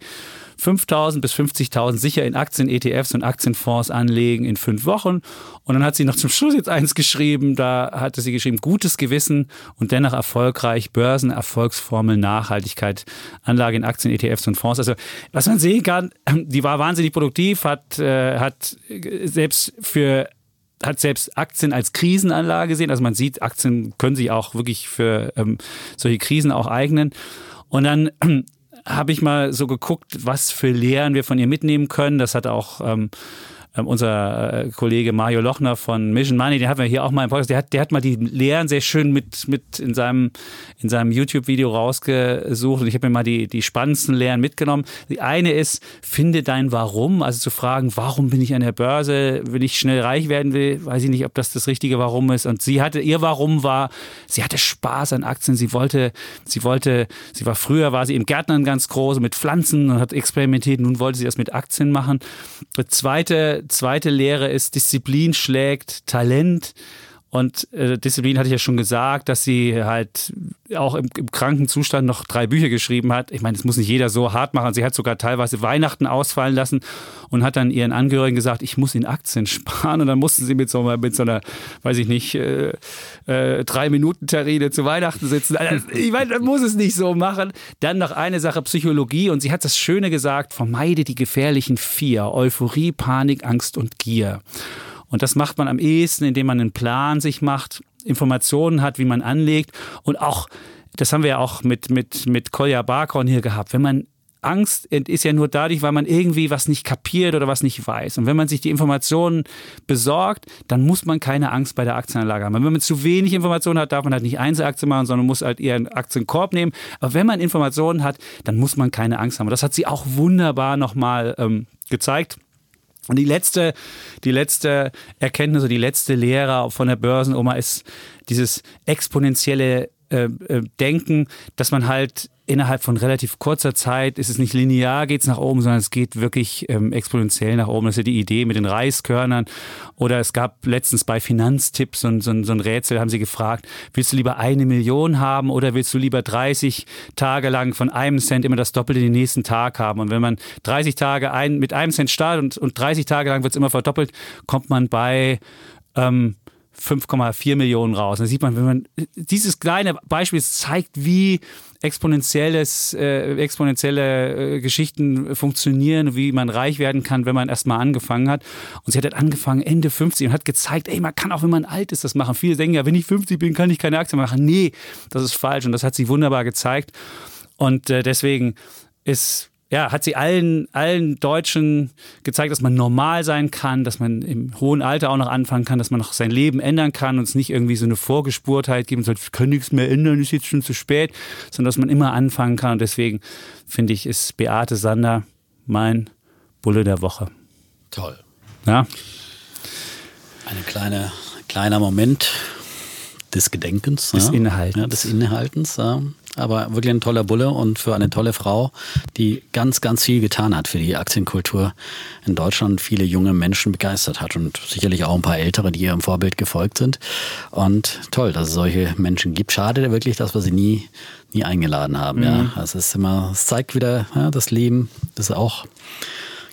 5.000 bis 50.000 sicher in Aktien, ETFs und Aktienfonds anlegen in fünf Wochen. Und dann hat sie noch zum Schluss jetzt eins geschrieben, da hatte sie geschrieben, gutes Gewissen und dennoch erfolgreich, Börsenerfolgsformel, Nachhaltigkeit, Anlage in Aktien, ETFs und Fonds. Also was man sehen kann, die war wahnsinnig produktiv, hat, äh, hat selbst für hat selbst Aktien als Krisenanlage gesehen. Also man sieht, Aktien können sich auch wirklich für ähm, solche Krisen auch eignen. Und dann habe ich mal so geguckt, was für Lehren wir von ihr mitnehmen können. Das hat auch ähm, ähm, unser äh, Kollege Mario Lochner von Mission Money, den hatten wir hier auch mal im Podcast, der hat, der hat mal die Lehren sehr schön mit, mit in seinem, in seinem YouTube-Video rausgesucht und ich habe mir mal die, die spannendsten Lehren mitgenommen. Die eine ist, finde dein Warum, also zu fragen, warum bin ich an der Börse, wenn ich schnell reich werden will, weiß ich nicht, ob das das richtige Warum ist. Und sie hatte, ihr Warum war, sie hatte Spaß an Aktien, sie wollte, sie wollte, sie war früher, war sie im Gärtnern ganz groß mit Pflanzen und hat experimentiert, nun wollte sie das mit Aktien machen. Das zweite, zweite Lehre ist, Disziplin schlägt Talent. Und äh, Disziplin hatte ich ja schon gesagt, dass sie halt auch im, im, kranken Zustand noch drei Bücher geschrieben hat. Ich meine, es muss nicht jeder so hart machen. Sie hat sogar teilweise Weihnachten ausfallen lassen und hat dann ihren Angehörigen gesagt, ich muss in Aktien sparen. Und dann mussten sie mit so, mit so einer, weiß ich nicht, äh, äh, drei Minuten Terrine zu Weihnachten sitzen. Also, ich meine, man muss es nicht so machen. Dann noch eine Sache Psychologie und sie hat das Schöne gesagt: Vermeide die gefährlichen vier: Euphorie, Panik, Angst und Gier. Und das macht man am ehesten, indem man einen Plan sich macht, Informationen hat, wie man anlegt und auch, das haben wir ja auch mit, mit, mit Kolja Barkhorn hier gehabt, wenn man Angst ist ja nur dadurch, weil man irgendwie was nicht kapiert oder was nicht weiß. Und wenn man sich die Informationen besorgt, dann muss man keine Angst bei der Aktienanlage haben. Wenn man zu wenig Informationen hat, darf man halt nicht Einzelaktien machen, sondern muss halt eher einen Aktienkorb nehmen. Aber wenn man Informationen hat, dann muss man keine Angst haben. Und das hat sie auch wunderbar nochmal ähm, gezeigt. Und die letzte, die letzte Erkenntnis oder die letzte Lehre von der Börsenoma ist dieses exponentielle äh, äh, Denken, dass man halt innerhalb von relativ kurzer Zeit ist es nicht linear, geht es nach oben, sondern es geht wirklich ähm, exponentiell nach oben. Das ist ja die Idee mit den Reiskörnern. Oder es gab letztens bei Finanztipps so, so, so ein Rätsel, haben sie gefragt, willst du lieber eine Million haben oder willst du lieber 30 Tage lang von einem Cent immer das Doppelte den nächsten Tag haben? Und wenn man 30 Tage ein, mit einem Cent startet und, und 30 Tage lang wird es immer verdoppelt, kommt man bei ähm, 5,4 Millionen raus. Da sieht man, wenn man dieses kleine Beispiel zeigt, wie exponentielles, äh, exponentielle äh, Geschichten funktionieren, wie man reich werden kann, wenn man erstmal angefangen hat. Und sie hat halt angefangen Ende 50 und hat gezeigt, ey, man kann auch, wenn man alt ist, das machen. Viele denken ja, wenn ich 50 bin, kann ich keine Aktien machen. Nee, das ist falsch. Und das hat sie wunderbar gezeigt. Und äh, deswegen ist ja, hat sie allen, allen Deutschen gezeigt, dass man normal sein kann, dass man im hohen Alter auch noch anfangen kann, dass man noch sein Leben ändern kann und es nicht irgendwie so eine Vorgespurtheit geben soll, wir können nichts mehr ändern, ist jetzt schon zu spät, sondern dass man immer anfangen kann. Und deswegen finde ich, ist Beate Sander mein Bulle der Woche. Toll. Ja. Ein kleine, kleiner Moment des Gedenkens. Des ja. Innehaltens. Ja, des Innehaltens. Ja. Aber wirklich ein toller Bulle und für eine tolle Frau, die ganz, ganz viel getan hat für die Aktienkultur in Deutschland, viele junge Menschen begeistert hat und sicherlich auch ein paar ältere, die ihrem Vorbild gefolgt sind. Und toll, dass es solche Menschen gibt. Schade wirklich, dass wir sie nie, nie eingeladen haben. Mhm. Ja, es ist immer, es zeigt wieder, ja, das Leben das ist auch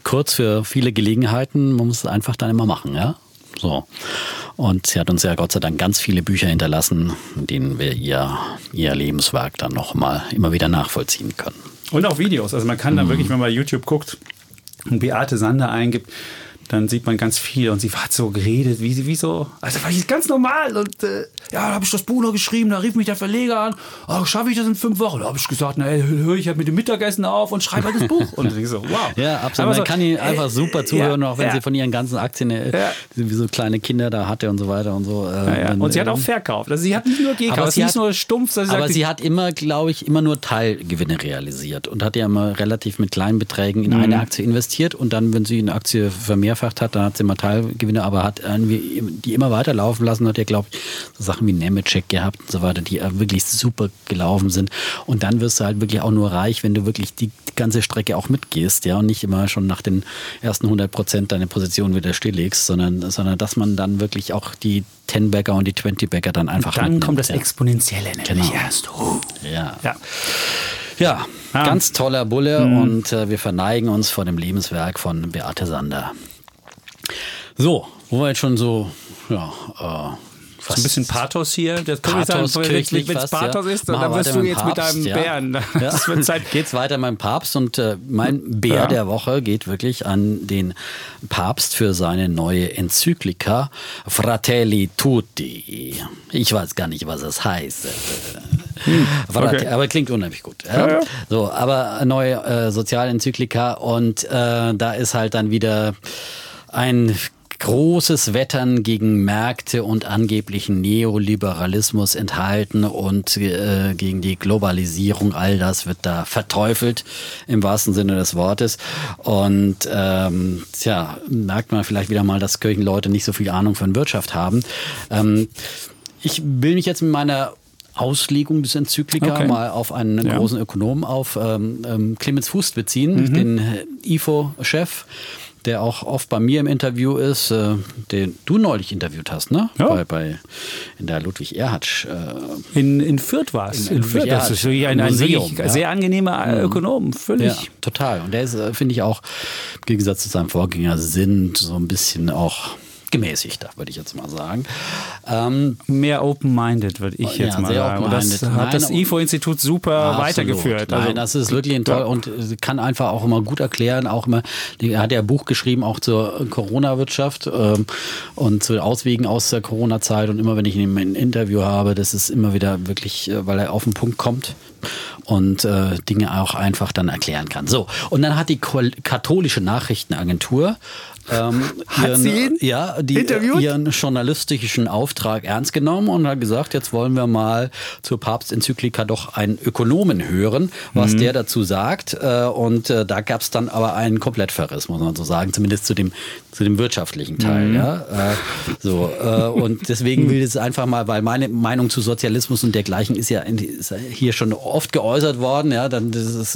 kurz für viele Gelegenheiten. Man muss es einfach dann immer machen, ja. So. Und sie hat uns ja Gott sei Dank ganz viele Bücher hinterlassen, in denen wir ihr, ihr Lebenswerk dann nochmal immer wieder nachvollziehen können. Und auch Videos. Also man kann da mhm. wirklich, wenn man bei YouTube guckt und Beate Sander eingibt, dann sieht man ganz viel und sie hat so geredet, wie sie, wie so, also war ich ganz normal und äh, ja, da habe ich das Buch noch geschrieben, da rief mich der Verleger an, oh, schaffe ich das in fünf Wochen? Da habe ich gesagt, na, höre ich halt mit dem Mittagessen auf und schreibe halt das Buch. Und ich so, wow. Ja, absolut. Man so, kann ihnen einfach super zuhören, ja, auch wenn ja. sie von ihren ganzen Aktien, äh, ja. wie so kleine Kinder da hatte und so weiter und so. Äh, und sie hat auch verkauft. Also sie hat nicht nur gekauft, sie ist nur stumpf. Sie aber sagt, sie hat immer, glaube ich, immer nur Teilgewinne realisiert und hat ja immer relativ mit kleinen Beträgen in mhm. eine Aktie investiert und dann, wenn sie eine Aktie vermehrfacht hat, dann hat sie immer Teilgewinne, aber hat die immer weiterlaufen lassen, hat ja, glaube ich, so Sachen wie Nemetschek gehabt und so weiter, die wirklich super gelaufen sind. Und dann wirst du halt wirklich auch nur reich, wenn du wirklich die, die ganze Strecke auch mitgehst, ja, und nicht immer schon nach den ersten 100 Prozent deine Position wieder stilllegst, sondern, sondern dass man dann wirklich auch die 10-Bagger und die 20-Bagger dann einfach und Dann kommt das Exponentielle nämlich genau. erst. Uh. Ja. ja. Ja, ah. ganz toller Bulle mhm. und äh, wir verneigen uns vor dem Lebenswerk von Beate Sander. So, wo wir jetzt schon so, ja, äh, Fast ein bisschen Pathos hier. Das kann Pathos, sagen, wenn es Pathos ja. ist, dann wirst du jetzt Papst, mit deinem ja. Bären. Ja. wird Zeit. Geht's weiter mit dem Papst und äh, mein Bär ja. der Woche geht wirklich an den Papst für seine neue Enzyklika Fratelli Tutti. Ich weiß gar nicht, was das heißt. Hm, okay. Aber klingt unheimlich gut. Ja? So, aber neue äh, Sozialenzyklika und äh, da ist halt dann wieder ein großes Wettern gegen Märkte und angeblichen Neoliberalismus enthalten und äh, gegen die Globalisierung. All das wird da verteufelt im wahrsten Sinne des Wortes. Und ähm, tja, merkt man vielleicht wieder mal, dass Kirchenleute nicht so viel Ahnung von Wirtschaft haben. Ähm, ich will mich jetzt mit meiner Auslegung des Enzyklika okay. mal auf einen ja. großen Ökonomen, auf ähm, ähm Clemens Fuß beziehen, mhm. den IFO-Chef der auch oft bei mir im Interview ist, äh, den du neulich interviewt hast, ne? Ja. Bei, bei in der Ludwig Erhard. Äh, in, in Fürth war es. In, in, Fürth. Das ist ein, ein Museum, ja. sehr angenehmer mhm. Ökonom, völlig. Ja, total. Und der ist, äh, finde ich, auch im Gegensatz zu seinem Vorgänger sind so ein bisschen auch gemäßigter, würde ich jetzt mal sagen. Ähm, Mehr open-minded, würde ich jetzt ja, mal sagen. Das hat Nein, das IFO-Institut super absolut. weitergeführt. Also, Nein, das ist wirklich toll ja. und kann einfach auch immer gut erklären. Auch immer, er hat ja ein Buch geschrieben, auch zur Corona-Wirtschaft ähm, und zu Auswegen aus der Corona-Zeit. Und immer, wenn ich ihn ein Interview habe, das ist immer wieder wirklich, äh, weil er auf den Punkt kommt und äh, Dinge auch einfach dann erklären kann. So, und dann hat die katholische Nachrichtenagentur ähm, ihren, ja, die, ihren journalistischen Auftrag ernst genommen und hat gesagt, jetzt wollen wir mal zur Papstenzyklika doch einen Ökonomen hören, was mhm. der dazu sagt. Äh, und äh, da gab es dann aber einen Komplettverriss, muss man so sagen, zumindest zu dem, zu dem wirtschaftlichen Teil. Mhm. Ja? Äh, so, und deswegen will ich es einfach mal, weil meine Meinung zu Sozialismus und dergleichen ist ja hier schon oft geäußert worden, ja, dann das ist,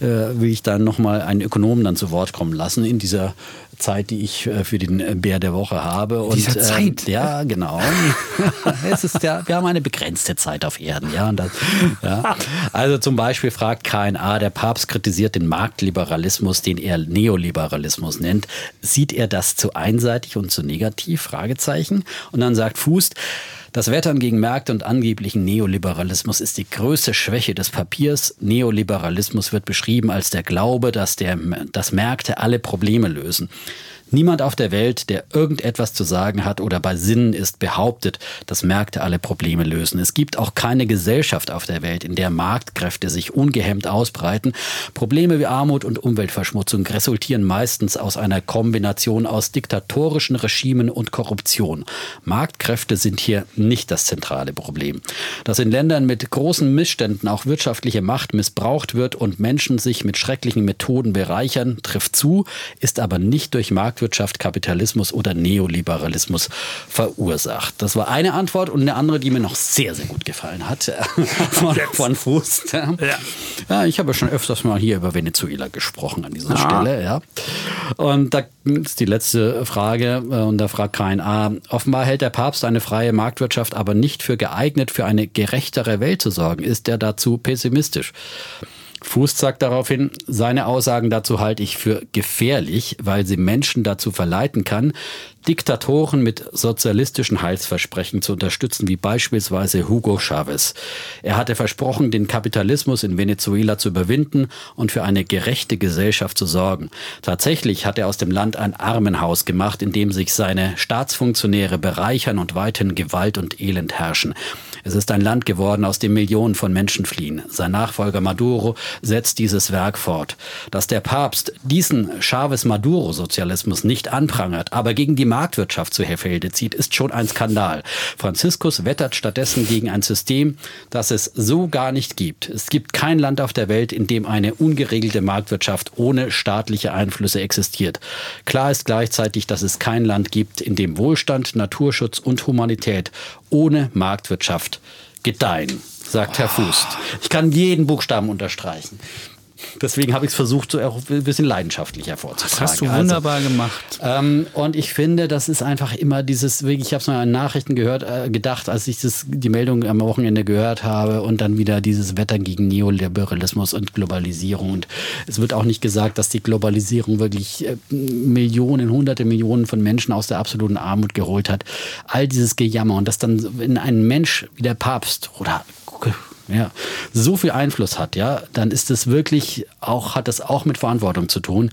will ich dann nochmal einen Ökonomen dann zu Wort kommen lassen in dieser Zeit, die ich äh, für den äh, Bär der Woche habe. Und, Dieser Zeit? Äh, ja, genau. es ist ja, wir haben eine begrenzte Zeit auf Erden. Ja, das, ja. Also zum Beispiel fragt KNA, der Papst kritisiert den Marktliberalismus, den er Neoliberalismus nennt. Sieht er das zu einseitig und zu negativ? Fragezeichen. Und dann sagt Fuß, das Wettern gegen Märkte und angeblichen Neoliberalismus ist die größte Schwäche des Papiers. Neoliberalismus wird beschrieben als der Glaube, dass, der, dass Märkte alle Probleme lösen. Niemand auf der Welt, der irgendetwas zu sagen hat oder bei Sinnen ist, behauptet, dass Märkte alle Probleme lösen. Es gibt auch keine Gesellschaft auf der Welt, in der Marktkräfte sich ungehemmt ausbreiten. Probleme wie Armut und Umweltverschmutzung resultieren meistens aus einer Kombination aus diktatorischen Regimen und Korruption. Marktkräfte sind hier nicht das zentrale Problem. Dass in Ländern mit großen Missständen auch wirtschaftliche Macht missbraucht wird und Menschen sich mit schrecklichen Methoden bereichern, trifft zu, ist aber nicht durch Marktwirtschaft Marktwirtschaft, Kapitalismus oder Neoliberalismus verursacht. Das war eine Antwort und eine andere, die mir noch sehr, sehr gut gefallen hat, von, von Fuß. Ja. ja. ich habe schon öfters mal hier über Venezuela gesprochen an dieser ah. Stelle. Ja. Und da ist die letzte Frage äh, und da fragt KNA, offenbar hält der Papst eine freie Marktwirtschaft aber nicht für geeignet, für eine gerechtere Welt zu sorgen. Ist er dazu pessimistisch? Fuß sagt daraufhin, seine Aussagen dazu halte ich für gefährlich, weil sie Menschen dazu verleiten kann, Diktatoren mit sozialistischen Heilsversprechen zu unterstützen, wie beispielsweise Hugo Chavez. Er hatte versprochen, den Kapitalismus in Venezuela zu überwinden und für eine gerechte Gesellschaft zu sorgen. Tatsächlich hat er aus dem Land ein Armenhaus gemacht, in dem sich seine Staatsfunktionäre bereichern und weiterhin Gewalt und Elend herrschen. Es ist ein Land geworden, aus dem Millionen von Menschen fliehen. Sein Nachfolger Maduro setzt dieses Werk fort. Dass der Papst diesen Chavez-Maduro-Sozialismus nicht anprangert, aber gegen die Marktwirtschaft zu Hefelde zieht, ist schon ein Skandal. Franziskus wettert stattdessen gegen ein System, das es so gar nicht gibt. Es gibt kein Land auf der Welt, in dem eine ungeregelte Marktwirtschaft ohne staatliche Einflüsse existiert. Klar ist gleichzeitig, dass es kein Land gibt, in dem Wohlstand, Naturschutz und Humanität ohne Marktwirtschaft gedeihen, sagt Herr Fuß. Ich kann jeden Buchstaben unterstreichen. Deswegen habe ich es versucht, so auch ein bisschen leidenschaftlicher vorzutragen. Das hast du wunderbar also, gemacht. Ähm, und ich finde, das ist einfach immer dieses, ich habe es mal in Nachrichten gehört, äh, gedacht, als ich das, die Meldung am Wochenende gehört habe und dann wieder dieses Wetter gegen Neoliberalismus und Globalisierung. Und es wird auch nicht gesagt, dass die Globalisierung wirklich äh, Millionen, hunderte Millionen von Menschen aus der absoluten Armut geholt hat. All dieses Gejammer und dass dann in ein Mensch wie der Papst oder ja, so viel Einfluss hat, ja, dann ist es wirklich auch, hat das auch mit Verantwortung zu tun.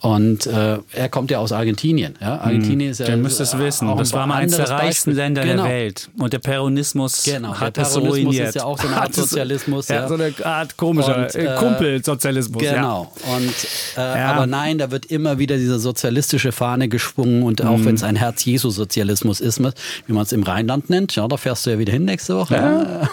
Und äh, er kommt ja aus Argentinien. Ja? Argentinien hm. ist ja. Der müsste es wissen. Das war mal eines der reichsten Länder genau. der Welt. Und der Peronismus genau. hat der Peronismus das ruiniert. ist ja auch so eine Art Sozialismus. ja, ja, so eine Art komischer und, äh, Kumpelsozialismus. Genau. Ja. Und, äh, ja. Aber nein, da wird immer wieder diese sozialistische Fahne geschwungen. Und auch mhm. wenn es ein Herz-Jesu-Sozialismus ist, wie man es im Rheinland nennt, ja, da fährst du ja wieder hin nächste Woche.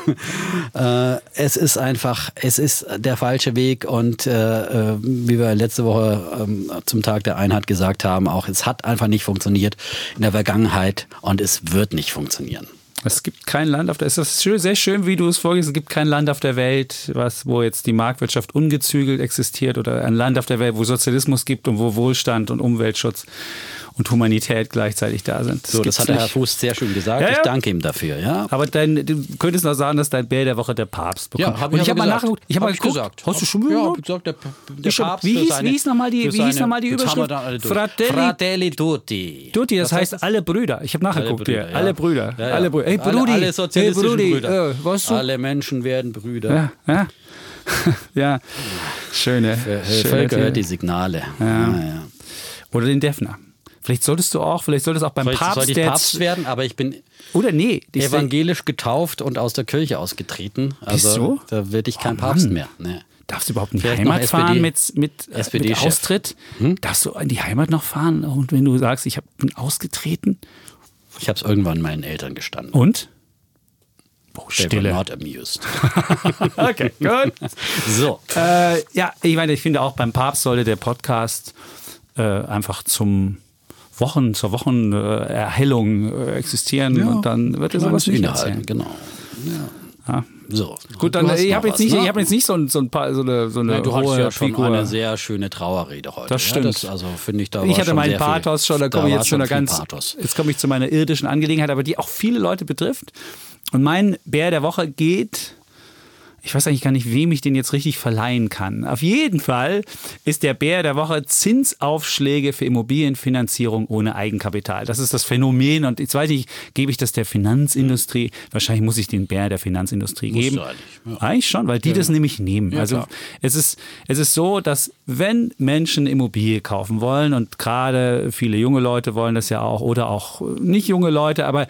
äh, es ist einfach, es ist der falsche Weg. Und äh, äh, wie wir letzte Woche ähm, zum Tag der Einheit gesagt haben, auch es hat einfach nicht funktioniert in der Vergangenheit und es wird nicht funktionieren. Es gibt kein Land auf der Welt, es ist sehr schön, wie du es vorgehst. Es gibt kein Land auf der Welt, was, wo jetzt die Marktwirtschaft ungezügelt existiert oder ein Land auf der Welt, wo Sozialismus gibt und wo Wohlstand und Umweltschutz und Humanität gleichzeitig da sind. Das so, das hat der Herr Fuß sehr schön gesagt. Ja, ja. Ich danke ihm dafür. Ja. Aber dein, du könntest noch sagen, dass dein Bär der Woche der Papst bekommt. Ja, hab ich, ich habe mal nachgeguckt. Ich habe hab mal geguckt. Gesagt. Hast du schon mal ja, gesagt, der, der Papst wie, hieß, seine, wie hieß nochmal die, wie hieß noch mal die Überschrift? Fratelli, Fratelli Tutti. Tutti, das, das heißt alle Brüder. Ich habe nachgeguckt. Alle Brüder. Alle Brüder. Alle Brüder. Hey, Brudi. Alle, alle sozialistischen hey, Brüder. Äh, weißt du? Alle Menschen werden Brüder. Ja. ja. Schöne. Völker hört die Signale. Ja. Oder den Defner. Vielleicht solltest du auch, vielleicht solltest du auch beim vielleicht Papst, sollte ich Papst werden, aber ich bin oder nee, evangelisch getauft und aus der Kirche ausgetreten. Also so? da werde ich kein oh, Papst mehr. Nee. Darfst du überhaupt in die Vielleicht Heimat fahren mit, mit, äh, mit Austritt? Hm? Darfst du in die Heimat noch fahren? Und wenn du sagst, ich bin ausgetreten? Ich habe es irgendwann meinen Eltern gestanden. Und? Oh, Stille. not amused. okay, gut. So. Äh, ja, ich meine, ich finde auch beim Papst sollte der Podcast äh, einfach zum Wochen zur Wochenerhellung äh, existieren ja, und dann wird er sowas nicht erzählen. Genau. Ja. Ja. So. Gut, dann ich habe jetzt, nicht, ne? hab jetzt nicht so, ein, so, ein paar, so eine, so eine ja, du hohe ja schon Figur. eine sehr schöne Trauerrede heute. Das stimmt. Ja, das, also finde ich da Ich hatte meinen Pathos viel, schon, da komme ich jetzt schon ganz. Pathos. Jetzt komme ich zu meiner irdischen Angelegenheit, aber die auch viele Leute betrifft. Und mein Bär der Woche geht ich weiß eigentlich gar nicht, wem ich den jetzt richtig verleihen kann. Auf jeden Fall ist der Bär der Woche Zinsaufschläge für Immobilienfinanzierung ohne Eigenkapital. Das ist das Phänomen und jetzt weiß ich, gebe ich das der Finanzindustrie. Wahrscheinlich muss ich den Bär der Finanzindustrie Musst geben. Eigentlich, ja. eigentlich, schon, weil die ja. das nämlich nehmen. Ja, also es ist, es ist so, dass wenn Menschen Immobilie kaufen wollen und gerade viele junge Leute wollen das ja auch oder auch nicht junge Leute, aber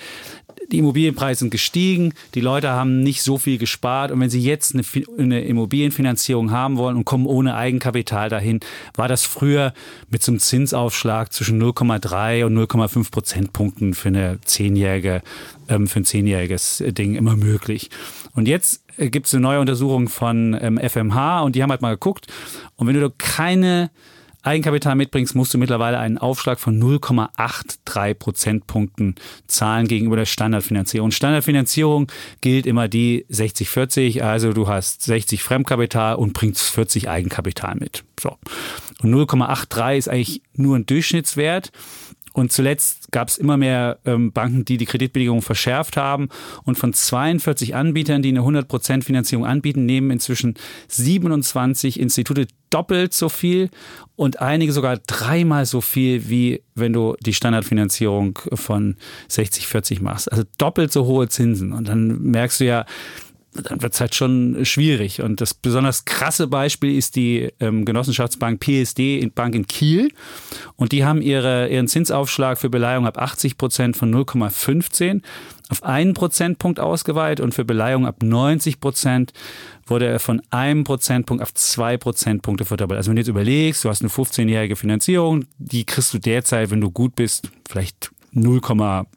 die Immobilienpreise sind gestiegen, die Leute haben nicht so viel gespart. Und wenn sie jetzt eine, eine, Immobilienfinanzierung haben wollen und kommen ohne Eigenkapital dahin, war das früher mit so einem Zinsaufschlag zwischen 0,3 und 0,5 Prozentpunkten für eine zehnjährige ähm, für ein zehnjähriges Ding immer möglich. Und jetzt äh, gibt es eine neue Untersuchung von ähm, FMH und die haben halt mal geguckt. Und wenn du keine Eigenkapital mitbringst, musst du mittlerweile einen Aufschlag von 0,83 Prozentpunkten zahlen gegenüber der Standardfinanzierung. Standardfinanzierung gilt immer die 60-40, also du hast 60 Fremdkapital und bringst 40 Eigenkapital mit. So. Und 0,83 ist eigentlich nur ein Durchschnittswert. Und zuletzt gab es immer mehr ähm, Banken, die die Kreditbedingungen verschärft haben. Und von 42 Anbietern, die eine 100% Finanzierung anbieten, nehmen inzwischen 27 Institute doppelt so viel und einige sogar dreimal so viel, wie wenn du die Standardfinanzierung von 60, 40 machst. Also doppelt so hohe Zinsen. Und dann merkst du ja, dann wird es halt schon schwierig. Und das besonders krasse Beispiel ist die ähm, Genossenschaftsbank PSD in Bank in Kiel. Und die haben ihre, ihren Zinsaufschlag für Beleihung ab 80 Prozent von 0,15 auf einen Prozentpunkt ausgeweitet und für Beleihung ab 90 Prozent wurde er von einem Prozentpunkt auf zwei Prozentpunkte verdoppelt. Also wenn du jetzt überlegst, du hast eine 15-jährige Finanzierung, die kriegst du derzeit, wenn du gut bist, vielleicht 0,5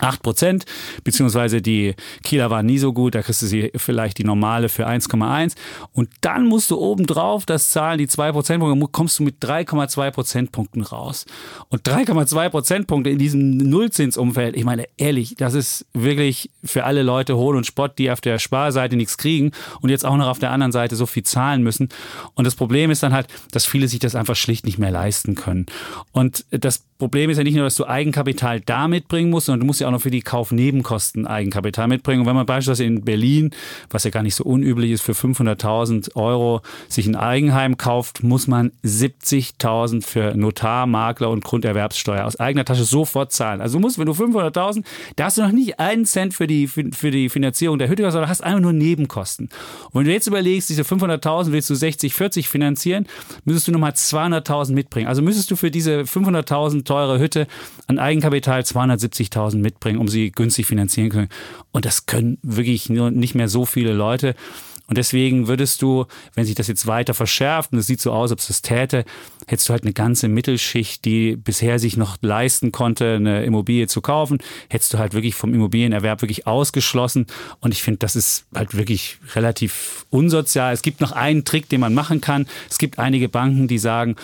8 Prozent, beziehungsweise die Kieler waren nie so gut, da kriegst du sie vielleicht die normale für 1,1 und dann musst du obendrauf das zahlen, die 2 Prozentpunkte, kommst du mit 3,2 Prozentpunkten raus. Und 3,2 Prozentpunkte in diesem Nullzinsumfeld, ich meine, ehrlich, das ist wirklich für alle Leute Hohn und Spott, die auf der Sparseite nichts kriegen und jetzt auch noch auf der anderen Seite so viel zahlen müssen. Und das Problem ist dann halt, dass viele sich das einfach schlicht nicht mehr leisten können. Und das Problem ist ja nicht nur, dass du Eigenkapital da mitbringen musst, sondern du musst ja auch noch für die Kaufnebenkosten Eigenkapital mitbringen. Und wenn man beispielsweise in Berlin, was ja gar nicht so unüblich ist, für 500.000 Euro sich ein Eigenheim kauft, muss man 70.000 für Notar, Makler und Grunderwerbssteuer aus eigener Tasche sofort zahlen. Also musst, wenn du 500.000, da hast du noch nicht einen Cent für die, für die Finanzierung der Hütte, sondern hast einfach nur Nebenkosten. Und wenn du jetzt überlegst, diese 500.000 willst du 60, 40 finanzieren, müsstest du nochmal 200.000 mitbringen. Also müsstest du für diese 500.000 teure Hütte an Eigenkapital 270.000 mitbringen, um sie günstig finanzieren können. Und das können wirklich nur nicht mehr so viele Leute. Und deswegen würdest du, wenn sich das jetzt weiter verschärft, und es sieht so aus, ob es das täte, hättest du halt eine ganze Mittelschicht, die bisher sich noch leisten konnte, eine Immobilie zu kaufen, hättest du halt wirklich vom Immobilienerwerb wirklich ausgeschlossen. Und ich finde, das ist halt wirklich relativ unsozial. Es gibt noch einen Trick, den man machen kann. Es gibt einige Banken, die sagen,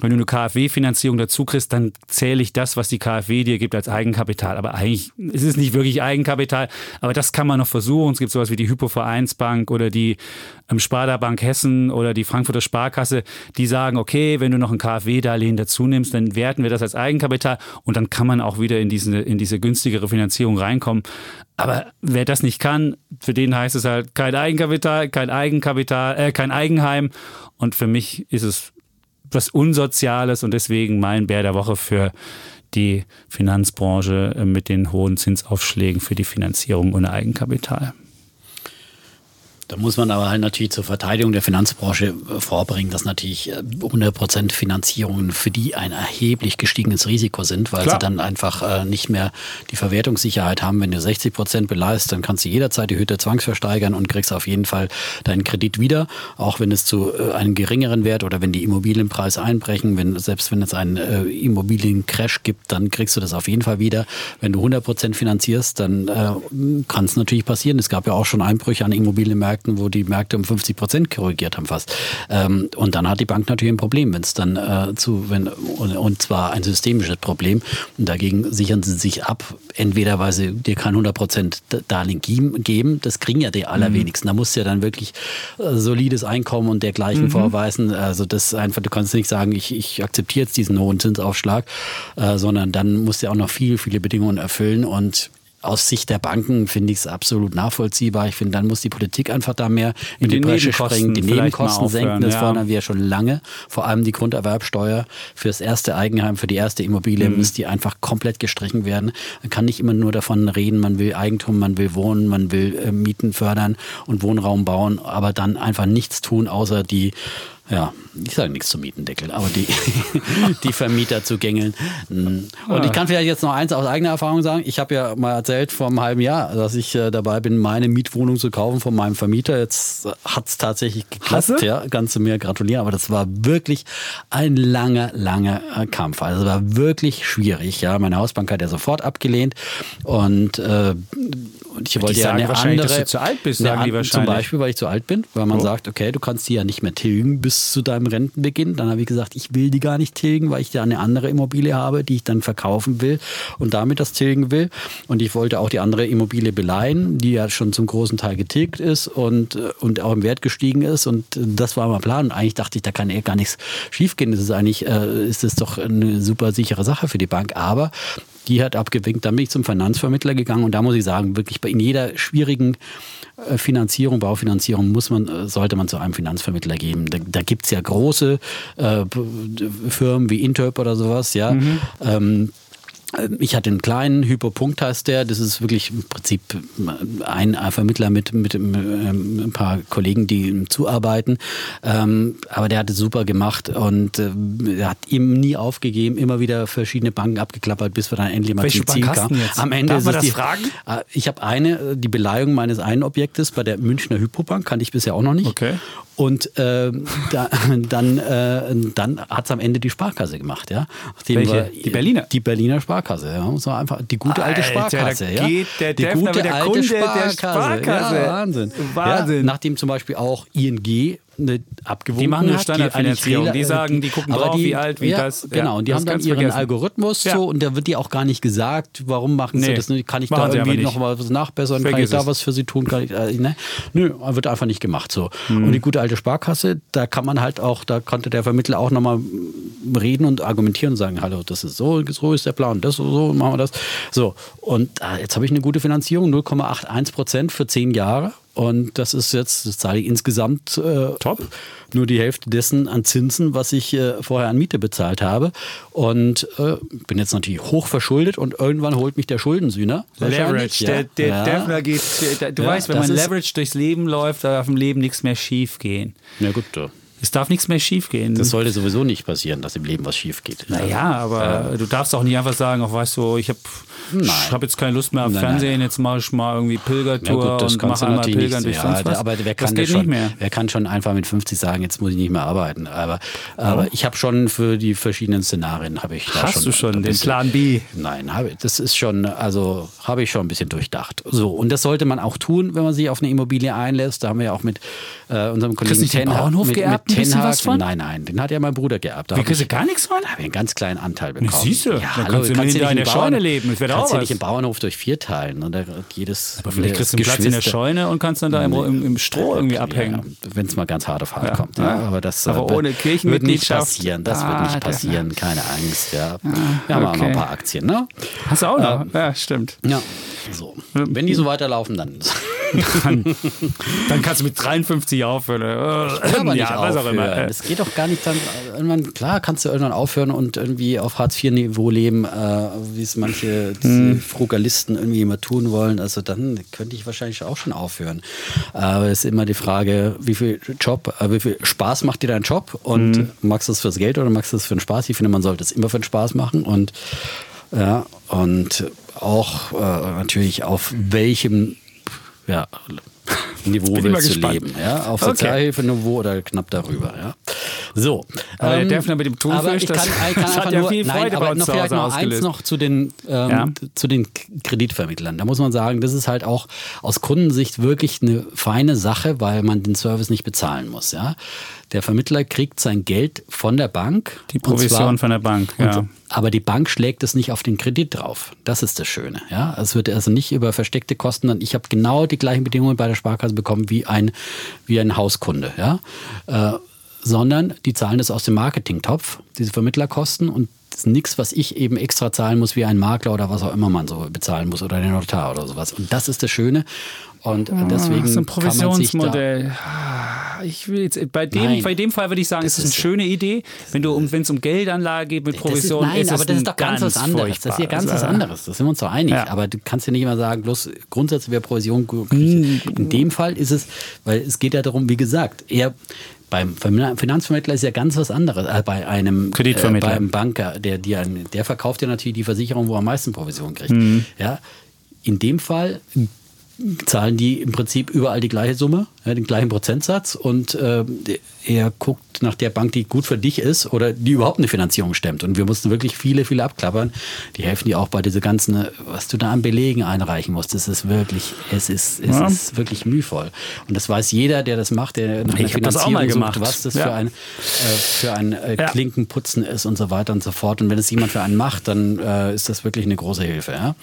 wenn du eine KfW-Finanzierung dazu kriegst, dann zähle ich das, was die KfW dir gibt, als Eigenkapital. Aber eigentlich ist es nicht wirklich Eigenkapital. Aber das kann man noch versuchen. Es gibt sowas wie die Hypovereinsbank oder die ähm, Sparda Bank Hessen oder die Frankfurter Sparkasse, die sagen, okay, wenn du noch ein KfW-Darlehen dazu nimmst, dann werten wir das als Eigenkapital und dann kann man auch wieder in diese, in diese günstigere Finanzierung reinkommen. Aber wer das nicht kann, für den heißt es halt kein Eigenkapital, kein Eigenkapital, äh, kein Eigenheim. Und für mich ist es was Unsoziales und deswegen mein Bär der Woche für die Finanzbranche äh, mit den hohen Zinsaufschlägen für die Finanzierung ohne Eigenkapital. Da muss man aber halt natürlich zur Verteidigung der Finanzbranche äh, vorbringen, dass natürlich 100% äh, Finanzierungen für die ein erheblich gestiegenes Risiko sind, weil Klar. sie dann einfach äh, nicht mehr die Verwertungssicherheit haben. Wenn du 60% beleist, dann kannst du jederzeit die Hütte zwangsversteigern und kriegst auf jeden Fall deinen Kredit wieder, auch wenn es zu einem geringeren Wert oder wenn die Immobilienpreise einbrechen, wenn, selbst wenn es einen Immobiliencrash gibt, dann kriegst du das auf jeden Fall wieder. Wenn du 100% finanzierst, dann äh, kann es natürlich passieren. Es gab ja auch schon Einbrüche an Immobilienmärkten Märkten, wo die Märkte um 50 Prozent korrigiert haben fast. Ähm, und dann hat die Bank natürlich ein Problem, wenn es dann äh, zu, wenn, und, und, zwar ein systemisches Problem. Und dagegen sichern sie sich ab, entweder weil sie dir kein 100 Prozent Darlehen geben, das kriegen ja die allerwenigsten. Mhm. Da musst du ja dann wirklich äh, solides Einkommen und dergleichen mhm. vorweisen. Also das einfach, du kannst nicht sagen, ich, ich akzeptiere jetzt diesen hohen Zinsaufschlag, äh, sondern dann musst du ja auch noch viele, viele Bedingungen erfüllen und aus Sicht der Banken finde ich es absolut nachvollziehbar. Ich finde, dann muss die Politik einfach da mehr in die, die Bresche springen, die Nebenkosten senken. Das ja. fordern wir schon lange. Vor allem die Grunderwerbsteuer für das erste Eigenheim, für die erste Immobilie mhm. muss die einfach komplett gestrichen werden. Man kann nicht immer nur davon reden, man will Eigentum, man will wohnen, man will äh, Mieten fördern und Wohnraum bauen, aber dann einfach nichts tun, außer die ja, ich sage nichts zum Mietendeckel, aber die, die Vermieter zu gängeln. Und ich kann vielleicht jetzt noch eins aus eigener Erfahrung sagen. Ich habe ja mal erzählt vor einem halben Jahr, dass ich äh, dabei bin, meine Mietwohnung zu kaufen von meinem Vermieter. Jetzt hat es tatsächlich geklappt. Ja, kannst du mir gratulieren. Aber das war wirklich ein langer, langer äh, Kampf. Also es war wirklich schwierig. Ja, meine Hausbank hat ja sofort abgelehnt und äh, und ich wollte ja eine andere, dass du zu alt bist, sagen die wahrscheinlich. Zum Beispiel, weil ich zu alt bin, weil man oh. sagt, okay, du kannst die ja nicht mehr tilgen bis zu deinem Rentenbeginn. Dann habe ich gesagt, ich will die gar nicht tilgen, weil ich ja eine andere Immobilie habe, die ich dann verkaufen will und damit das tilgen will. Und ich wollte auch die andere Immobilie beleihen, die ja schon zum großen Teil getilgt ist und, und auch im Wert gestiegen ist. Und das war mein Plan. Und eigentlich dachte ich, da kann eh gar nichts schiefgehen. Das ist eigentlich, äh, ist es doch eine super sichere Sache für die Bank. Aber die hat abgewinkt. Dann bin ich zum Finanzvermittler gegangen und da muss ich sagen, wirklich in jeder schwierigen Finanzierung, Baufinanzierung muss man, äh, sollte man zu einem Finanzvermittler gehen. Da, da gibt es ja große äh, Firmen wie Interp oder sowas, ja. Mhm. Ähm, ich hatte einen kleinen, Hypopunkt heißt der. Das ist wirklich im Prinzip ein Vermittler mit, mit ähm, ein paar Kollegen, die ihm zuarbeiten. Ähm, aber der hat es super gemacht und äh, hat ihm nie aufgegeben, immer wieder verschiedene Banken abgeklappert, bis wir dann endlich mal Welche zum Ziel kamen. Am Ende Darf man das die, fragen? Äh, ich habe eine, die Beleihung meines einen Objektes bei der Münchner Hypobank, kannte ich bisher auch noch nicht. Okay. Und äh, da, dann, äh, dann hat es am Ende die Sparkasse gemacht. Ja? Welche? Wir, die Berliner? Die Berliner Sparkasse. Sparkasse. Ja, muss man einfach die gute alte Alter, Sparkasse. ja. geht der die Defner gute der alte Kunde der Sparkasse. Sparkasse. Ja, Wahnsinn. Wahnsinn. Ja, nachdem zum Beispiel auch ING eine abgewunken Die machen eine Standardfinanzierung. eigentlich Die sagen, die gucken drauf, wie alt, wie ja, das. Ja, Genau, und die das haben dann ihren vergessen. Algorithmus Ja. so und da wird dir auch gar nicht gesagt, warum machen sie Nee, das nicht? Kann ich da sie irgendwie noch mal was nachbessern? Kann Vergiss ich da es. was für sie tun? Kann ich, äh, ne? Nö, wird einfach nicht gemacht so. Mhm. Und die gute alte Sparkasse, da kann man halt auch, da konnte der Vermittler auch nochmal reden und argumentieren und sagen, hallo, das ist so, so ist der Plan, das so, so machen wir das. So, und äh, jetzt habe ich eine gute Finanzierung, 0,81 Prozent für zehn Jahre. Und das ist jetzt, das zahle ich insgesamt äh, Top. nur die Hälfte dessen an Zinsen, was ich äh, vorher an Miete bezahlt habe. Und äh, bin jetzt natürlich hoch verschuldet und irgendwann holt mich der Schuldensühner. Leverage. Der, der ja. Defner geht. Der, du Ja, weißt, wenn man Leverage durchs Leben läuft, darf im Leben nichts mehr schief gehen. Ja gut, Es darf nichts mehr schief gehen. das sollte sowieso nicht passieren, dass im Leben was schief geht. Naja, aber du darfst auch nicht einfach sagen, auch weißt du, ich habe Nein. hab jetzt keine Lust mehr auf Nein, Fernsehen, jetzt mache ich mal irgendwie Ja Pilgertour gut, das und mache einmal Pilgern nicht. durch Ja, sonst was. aber wer das kann geht das schon, nicht mehr. Wer kann schon einfach mit 50 sagen, jetzt muss ich nicht mehr arbeiten. Aber, aber ich habe schon für die verschiedenen Szenarien habe ich Hast schon du schon den Plan B? Nein, habe, das ist schon, also habe ich schon ein bisschen durchdacht. So, und das sollte man auch tun, wenn man sich auf eine Immobilie einlässt. Da haben wir ja auch mit äh, unserem Kollegen Ten mit, mit bisschen Ten was Hag- von? Nein, nein, den hat ja mein Bruder geerbt. Da Wie kriegst du gar nichts von? habe ich einen ganz kleinen Anteil bekommen. siehst du, dann hallo, kannst du kannst in ja deiner Scheune leben, das kannst ja was. nicht im Bauernhof durch vier teilen. Und da jedes, Aber vielleicht kriegst du einen Platz in der Scheune und kannst dann da im, im, im Stroh irgendwie abhängen. Ja, Wenn es mal ganz hart auf hart Ja. kommt. Ja. Aber das Aber äh, ohne wird nicht passieren. Das Ah, wird nicht der- passieren. Keine Angst. Ja. Wir haben auch noch ein paar Aktien. Ne? Hast du auch noch? ja, stimmt. Ja, so. Wenn die so weiterlaufen, dann. Dann kannst du mit 53 aufhören. Äh, Aber nicht ja, was auch immer. Äh, Es geht doch gar nicht dann. Irgendwann, klar, kannst du irgendwann aufhören und irgendwie auf Hartz-IV-Niveau leben, äh, wie es manche Hm. Frugalisten irgendwie immer tun wollen. Also dann könnte ich wahrscheinlich auch schon aufhören. Aber es ist immer die Frage, wie viel Job, äh, wie viel Spaß macht dir dein Job und Hm. magst du es fürs Geld oder magst du es für den Spaß? Ich finde, man sollte es immer für den Spaß machen und ja, und auch äh, natürlich auf welchem ja, Niveau willst du gespannt. leben. Ja? Auf Okay. Sozialhilfeniveau oder knapp darüber. Ja? So. Aber der ähm, Defner mit dem Thunfisch, aber ich kann, ich kann das hat einfach ja nur, viel nein, Freude bei aber uns noch zu vielleicht Hause noch eins noch zu den, ähm, Ja. zu den Kreditvermittlern. Da muss man sagen, das ist halt auch aus Kundensicht wirklich eine feine Sache, weil man den Service nicht bezahlen muss. Ja? Der Vermittler kriegt sein Geld von der Bank. Die und zwar- Provision von der Bank, und, ja. Aber die Bank schlägt es nicht auf den Kredit drauf. Das ist das Schöne. Ja? Es wird also nicht über versteckte Kosten. dann- Ich habe genau die gleichen Bedingungen bei der Sparkasse bekommen wie ein, wie ein Hauskunde. Ja? Äh, sondern die zahlen das aus dem Marketingtopf, diese Vermittlerkosten. Und ist nichts, was ich eben extra zahlen muss, wie ein Makler oder was auch immer man so bezahlen muss oder der Notar oder sowas. Und das ist das Schöne. Und deswegen so ein da, Provisionsmodell. Ah, Ich will jetzt, bei, dem, Nein. bei dem Fall würde ich sagen, es ist eine ist- schöne Idee. Wenn du um, wenn es um Geldanlage geht mit Das Provision, ist, nein, ist es aber das ist doch ganz, was anderes. Das ist hier ganz was furchtbares, anderes. Das sind wir uns doch einig. Ja. Aber du kannst ja nicht immer sagen, bloß grundsätzlich wäre Provision gut. Hm. In dem Fall ist es, weil es geht ja darum, wie gesagt, eher beim Finanzvermittler ist ja ganz was anderes. Äh, bei einem Kreditvermittler. Äh, beim Banker, der, ein- der verkauft ja natürlich die Versicherung, wo er am meisten Provision kriegt. Hm. Ja, in dem Fall zahlen die im Prinzip überall die gleiche Summe, den gleichen Prozentsatz und äh, er guckt nach der Bank, die gut für dich ist oder die überhaupt eine Finanzierung stemmt. Und wir mussten wirklich viele, viele abklappern. Die helfen dir auch bei diese ganzen, was du da an Belegen einreichen musst. Das ist wirklich, es ist, es Ja. ist wirklich mühvoll. Und das weiß jeder, der das macht, der nach Ich hab das auch mal Finanzierung gemacht. sucht, was das Ja. für ein, äh, für ein äh, Ja. Klinkenputzen ist und so weiter und so fort. Und wenn es jemand für einen macht, dann äh, ist das wirklich eine große Hilfe. Ja?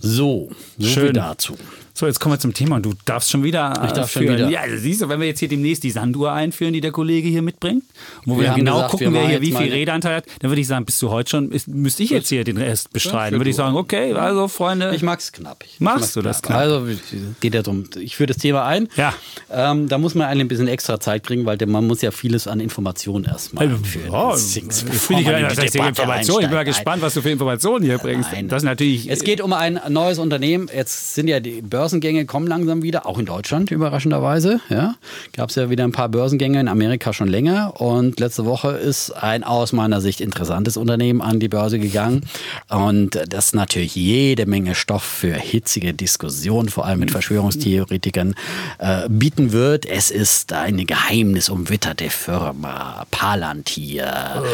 So, so Schön. dazu. So, jetzt kommen wir zum Thema. Du darfst schon wieder Ich darf schon führen. wieder. Ja, also siehst du, wenn wir jetzt hier demnächst die Sanduhr einführen, die der Kollege hier mitbringt, wo wir, Wir genau gesagt, gucken, wir wer hier wie viel Redeanteil hat, dann würde ich sagen, bist du heute schon, ist, müsste ich jetzt hier den Rest bestreiten. Würde ich sagen, okay, also Freunde, Ich mag's knapp. Ich Machst du das knapp? Also geht ja darum, ich führe das Thema ein. Ja. Ähm, da muss man eigentlich ein bisschen extra Zeit kriegen, weil der- man muss ja vieles an Informationen erstmal ja, Deswegen, bevor finde ich, ja, das Debatte Information. Ich bin mal gespannt, was du für Informationen hier bringst. Nein. Das ist natürlich. Es geht um ein neues Unternehmen. Jetzt sind ja die Börsen Börsengänge kommen langsam wieder, auch in Deutschland überraschenderweise. Ja, gab es ja wieder ein paar Börsengänge in Amerika schon länger und letzte Woche ist ein aus meiner Sicht interessantes Unternehmen an die Börse gegangen und das natürlich jede Menge Stoff für hitzige Diskussionen, vor allem mit Verschwörungstheoretikern, äh, bieten wird. Es ist eine geheimnisumwitterte Firma, Palantir,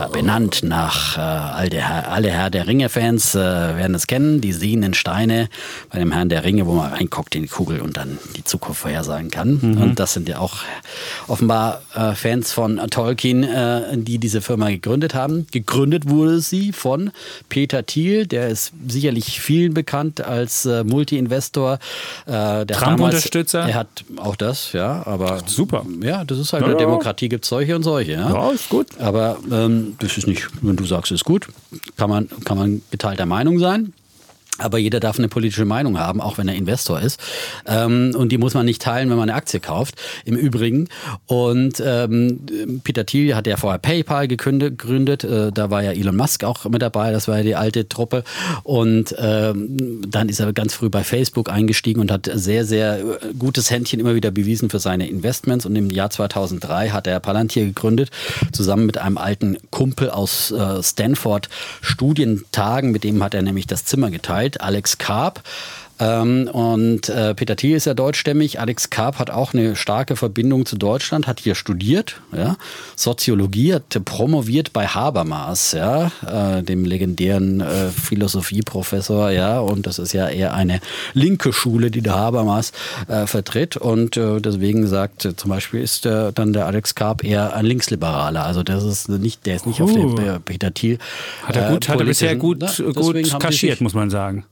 äh, benannt nach äh, all der, alle Herr der Ringe-Fans äh, werden es kennen, die sehenden Steine bei dem Herrn der Ringe, wo man reinguckt in die Kugel und dann die Zukunft vorhersagen kann. Mhm. Und das sind ja auch offenbar äh, Fans von Tolkien, äh, die diese Firma gegründet haben. Gegründet wurde sie von Peter Thiel, der ist sicherlich vielen bekannt als äh, Multi-Investor. Äh, Trump-Unterstützer? Er hat auch das, ja, aber. Ach, super. Ja, das ist halt ja, eine Demokratie, gibt es solche und solche. Ja, ja ist gut. Aber ähm, das ist nicht, wenn du sagst, ist gut, kann man, kann man geteilter Meinung sein. Aber jeder darf eine politische Meinung haben, auch wenn er Investor ist. Ähm, und die muss man nicht teilen, wenn man eine Aktie kauft, im Übrigen. Und ähm, Peter Thiel hat ja vorher PayPal gegründet. Äh, da war ja Elon Musk auch mit dabei. Das war ja die alte Truppe. Und ähm, dann ist er ganz früh bei Facebook eingestiegen und hat sehr, sehr äh, gutes Händchen immer wieder bewiesen für seine Investments. Und im Jahr 2003 hat er Palantir gegründet, zusammen mit einem alten Kumpel aus äh, Stanford Studientagen. Mit dem hat er nämlich das Zimmer geteilt. Zeit, Alex Karp. Ähm, und äh, Peter Thiel ist ja deutschstämmig. Alex Karp hat auch eine starke Verbindung zu Deutschland, hat hier studiert, ja, Soziologie, hat promoviert bei Habermas, ja, äh, dem legendären äh, Philosophieprofessor, ja, und das ist ja eher eine linke Schule, die der Habermas äh, vertritt. Und äh, deswegen sagt zum Beispiel ist der, dann der Alex Karp eher ein Linksliberaler. Also das ist nicht, der ist nicht uh. auf den Peter Thiel. Hat er gut, hat er bisher gut, na, gut kaschiert, muss man sagen.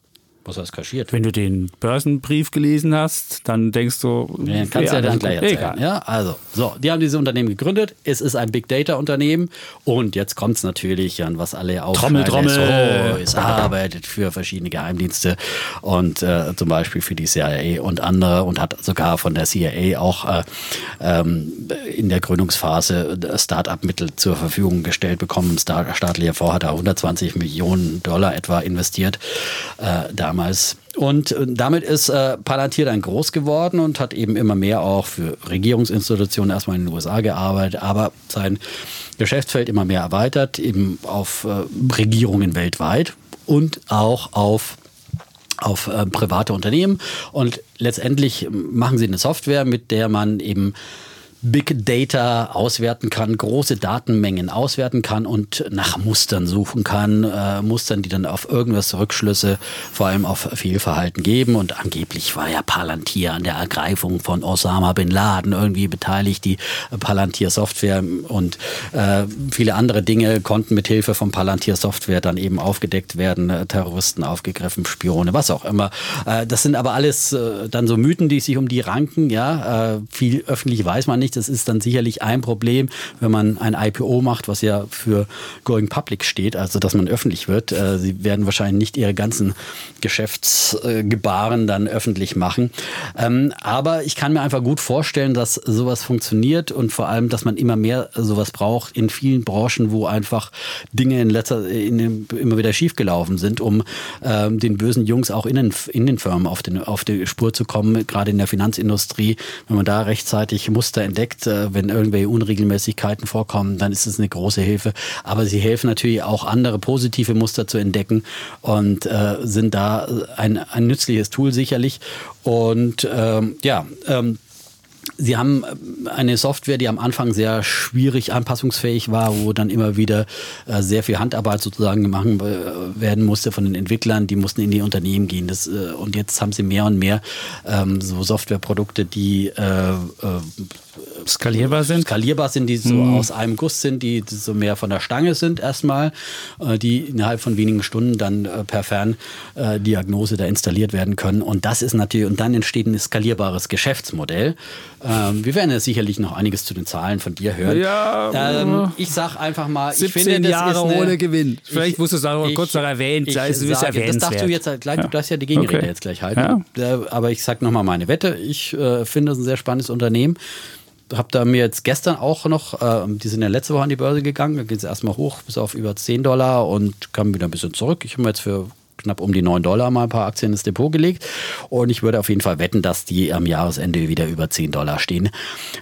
Was heißt kaschiert? Wenn du den Börsenbrief gelesen hast, dann denkst du, ja, kannst ja dann gleich erzählen. Egal. Ja, also, so, die haben diese Unternehmen gegründet. Es ist ein Big Data Unternehmen und jetzt kommt es natürlich an, was alle auch Trommel, Trommel. Oh, es arbeitet für verschiedene Geheimdienste und äh, zum Beispiel für die CIA und andere und hat sogar von der CIA auch äh, ähm, in der Gründungsphase Start-up-Mittel zur Verfügung gestellt bekommen. Staatlicher Fonds hat da 120 Millionen Dollar etwa investiert. Äh, da damals. Und äh, damit ist äh, Palantir dann groß geworden und hat eben immer mehr auch für Regierungsinstitutionen erstmal in den USA gearbeitet, aber sein Geschäftsfeld immer mehr erweitert, eben auf äh, Regierungen weltweit und auch auf auf äh, private Unternehmen und letztendlich machen sie eine Software, mit der man eben Big Data auswerten kann, große Datenmengen auswerten kann und nach Mustern suchen kann, äh, Mustern, die dann auf irgendwas Rückschlüsse, vor allem auf Fehlverhalten geben. Und angeblich war ja Palantir an der Ergreifung von Osama bin Laden irgendwie beteiligt. Die Palantir Software und äh, viele andere Dinge konnten mit Hilfe von Palantir Software dann eben aufgedeckt werden, äh, Terroristen aufgegriffen, Spione, was auch immer. Äh, das sind aber alles äh, dann so Mythen, die sich um die ranken. Ja, äh, viel öffentlich weiß man nicht nicht. Das ist dann sicherlich ein Problem, wenn man ein IPO macht, was ja für Going Public steht, also dass man öffentlich wird. Äh, sie werden wahrscheinlich nicht ihre ganzen Geschäftsgebaren dann öffentlich machen. Ähm, aber ich kann mir einfach gut vorstellen, dass sowas funktioniert und vor allem, dass man immer mehr sowas braucht in vielen Branchen, wo einfach Dinge in letzter, in, immer wieder schiefgelaufen sind, um ähm, den bösen Jungs auch in den, in den Firmen auf, den, auf die Spur zu kommen, gerade in der Finanzindustrie. Wenn man da rechtzeitig Muster entdeckt, entdeckt. Äh, wenn irgendwelche Unregelmäßigkeiten vorkommen, dann ist es eine große Hilfe. Aber sie helfen natürlich auch andere positive Muster zu entdecken und äh, sind da ein, ein nützliches Tool sicherlich. Und ähm, ja, ähm, Sie haben äh, eine Software, die am Anfang sehr schwierig anpassungsfähig war, wo dann immer wieder äh, sehr viel Handarbeit sozusagen gemacht äh, werden musste von den Entwicklern. Die mussten in die Unternehmen gehen. Das, und jetzt haben sie mehr und mehr ähm, so Softwareprodukte, die äh, skalierbar sind. Skalierbar sind, die so mhm. aus einem Guss sind, die so mehr von der Stange sind erstmal, die innerhalb von wenigen Stunden dann per Ferndiagnose da installiert werden können. Und das ist natürlich, und dann entsteht ein skalierbares Geschäftsmodell. Ähm, wir werden ja sicherlich noch einiges zu den Zahlen von dir hören. Ja, ähm, ich sag einfach mal, 17 ich finde, Jahre eine, ohne Gewinn. Vielleicht ich, musst du es auch kurz noch erwähnen. Ich, ich sage, das darfst du jetzt gleich, ja. du darfst ja die Gegenrede okay. jetzt gleich halten. Ja. Aber ich sag nochmal meine Wette. Ich äh, finde es ein sehr spannendes Unternehmen habe da mir jetzt gestern auch noch, äh, die sind ja letzte Woche an die Börse gegangen, da geht es erstmal hoch bis auf über 10 Dollar und kam wieder ein bisschen zurück. Ich habe mir jetzt für knapp um die 9 Dollar mal ein paar Aktien ins Depot gelegt. Und ich würde auf jeden Fall wetten, dass die am Jahresende wieder über 10 Dollar stehen,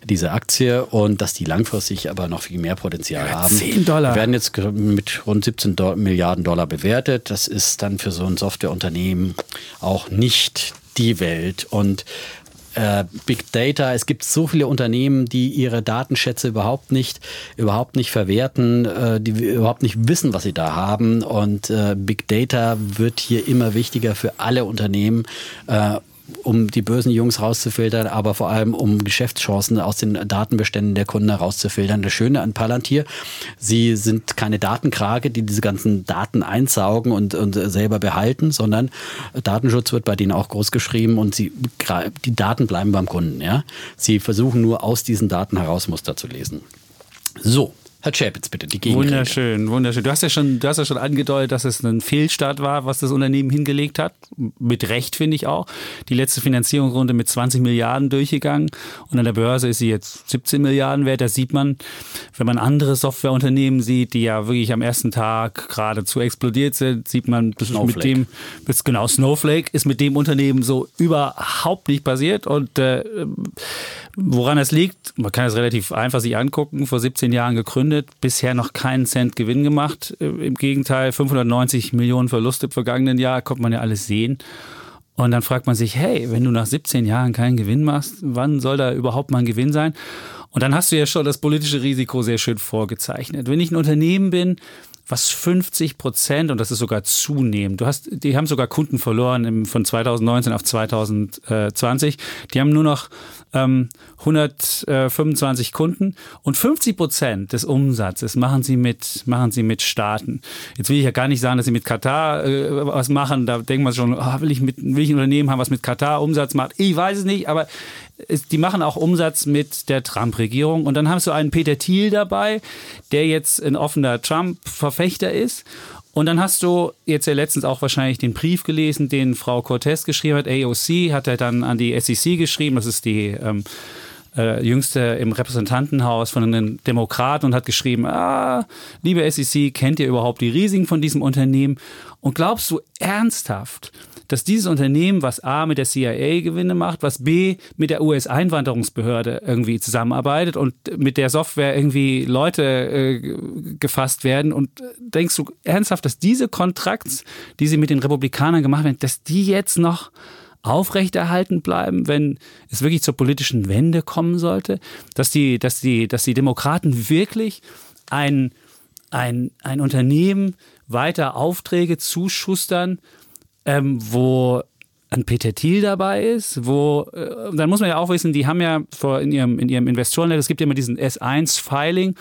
diese Aktie. Und dass die langfristig aber noch viel mehr Potenzial ja, haben. 10 Dollar. Die werden jetzt mit rund 17 Do Milliarden Dollar bewertet. Das ist dann für so ein Softwareunternehmen auch nicht die Welt. Und äh, Big Data. Es gibt so viele Unternehmen, die ihre Datenschätze überhaupt nicht, überhaupt nicht verwerten, äh, die überhaupt nicht wissen, was sie da haben. Und äh, Big Data wird hier immer wichtiger für alle Unternehmen. Um die bösen Jungs rauszufiltern, aber vor allem um Geschäftschancen aus den Datenbeständen der Kunden herauszufiltern. Das Schöne an Palantir, sie sind keine Datenkrake, die diese ganzen Daten einsaugen und, und selber behalten, sondern Datenschutz wird bei denen auch groß geschrieben und sie, die Daten bleiben beim Kunden. Ja? Sie versuchen nur aus diesen Daten heraus Muster zu lesen. So, Herr Chapitz, bitte, die Gegenrede. Wunderschön, wunderschön. Du hast ja schon, du hast ja schon angedeutet, dass es ein Fehlstart war, was das Unternehmen hingelegt hat. Mit Recht, finde ich auch. Die letzte Finanzierungsrunde mit 20 Milliarden durchgegangen und an der Börse ist sie jetzt 17 Milliarden wert. Da sieht man, wenn man andere Softwareunternehmen sieht, die ja wirklich am ersten Tag geradezu explodiert sind, sieht man, ist mit dem, das, genau, Snowflake ist mit dem Unternehmen so überhaupt nicht passiert und äh, woran es liegt, man kann es relativ einfach sich angucken, vor 17 Jahren gegründet gegründet, bisher noch keinen Cent Gewinn gemacht. Äh, Im Gegenteil, 590 Millionen Verlust im vergangenen Jahr, kommt man ja alles sehen. Und dann fragt man sich, hey, wenn du nach 17 Jahren keinen Gewinn machst, wann soll da überhaupt mal ein Gewinn sein? Und dann hast du ja schon das politische Risiko sehr schön vorgezeichnet. Wenn ich ein Unternehmen bin, was 50 Prozent, und das ist sogar zunehmend, du hast, die haben sogar Kunden verloren im, von 2019 auf 2020, die haben nur noch ähm, 125 Kunden und 50 Prozent des Umsatzes machen sie mit, machen sie mit Staaten. Jetzt will ich ja gar nicht sagen, dass sie mit Katar äh, was machen. Da denkt man schon, oh, will, ich mit, will ich ein Unternehmen haben, was mit Katar Umsatz macht? Ich weiß es nicht, aber die machen auch Umsatz mit der Trump-Regierung. Und dann haben sie einen Peter Thiel dabei, der jetzt ein offener Trump-Verfechter ist. Und dann hast du jetzt ja letztens auch wahrscheinlich den Brief gelesen, den Frau Cortez geschrieben hat. AOC hat er dann an die SEC geschrieben. Das ist die ähm, äh, jüngste im Repräsentantenhaus von den Demokraten und hat geschrieben, ah, liebe SEC, kennt ihr überhaupt die Risiken von diesem Unternehmen? Und glaubst du ernsthaft, dass dieses Unternehmen, was A mit der CIA Gewinne macht, was B mit der US-Einwanderungsbehörde irgendwie zusammenarbeitet und mit der Software irgendwie Leute äh, gefasst werden. Und denkst du ernsthaft, dass diese Kontrakts, die sie mit den Republikanern gemacht werden, dass die jetzt noch aufrechterhalten bleiben, wenn es wirklich zur politischen Wende kommen sollte, dass die, dass die, dass die Demokraten wirklich ein, ein, ein Unternehmen weiter Aufträge zuschustern, ähm, wo ein Peter Thiel dabei ist, wo, äh, dann muss man ja auch wissen, die haben ja vor in ihrem, in ihrem Investorennet, es gibt ja immer diesen S1-Filing,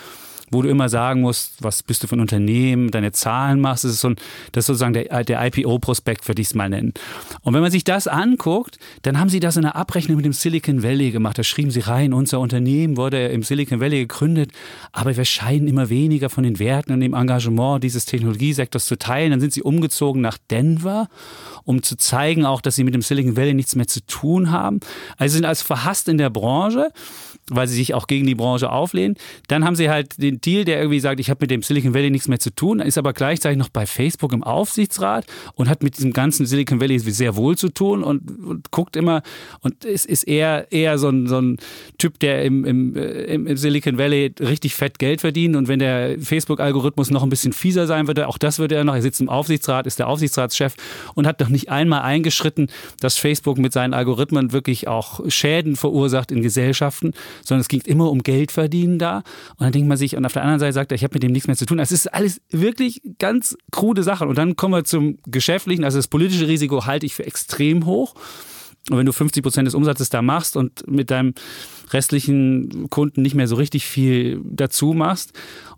wo du immer sagen musst, was bist du für ein Unternehmen, deine Zahlen machst. Das ist, so ein, das ist sozusagen der, der IPO-Prospekt, würde ich es mal nennen. Und wenn man sich das anguckt, dann haben sie das in der Abrechnung mit dem Silicon Valley gemacht. Da schrieben sie rein, unser Unternehmen wurde im Silicon Valley gegründet, aber wir scheinen immer weniger von den Werten und dem Engagement dieses Technologiesektors zu teilen. Dann sind sie umgezogen nach Denver, um zu zeigen auch, dass sie mit dem Silicon Valley nichts mehr zu tun haben. Also sind als verhasst in der Branche weil sie sich auch gegen die Branche auflehnen. Dann haben sie halt den Deal, der irgendwie sagt, ich habe mit dem Silicon Valley nichts mehr zu tun, ist aber gleichzeitig noch bei Facebook im Aufsichtsrat und hat mit diesem ganzen Silicon Valley sehr wohl zu tun und, und guckt immer und ist, ist eher, eher so, ein, so ein Typ, der im, im, im Silicon Valley richtig fett Geld verdient und wenn der Facebook-Algorithmus noch ein bisschen fieser sein würde, auch das würde er noch, er sitzt im Aufsichtsrat, ist der Aufsichtsratschef und hat noch nicht einmal eingeschritten, dass Facebook mit seinen Algorithmen wirklich auch Schäden verursacht in Gesellschaften, sondern es ging immer um Geld verdienen da. Und dann denkt man sich, und auf der anderen Seite sagt er, ich habe mit dem nichts mehr zu tun. Es ist alles wirklich ganz krude Sachen. Und dann kommen wir zum Geschäftlichen. Also das politische Risiko halte ich für extrem hoch. Und wenn du 50 Prozent des Umsatzes da machst und mit deinem restlichen Kunden nicht mehr so richtig viel dazu machst,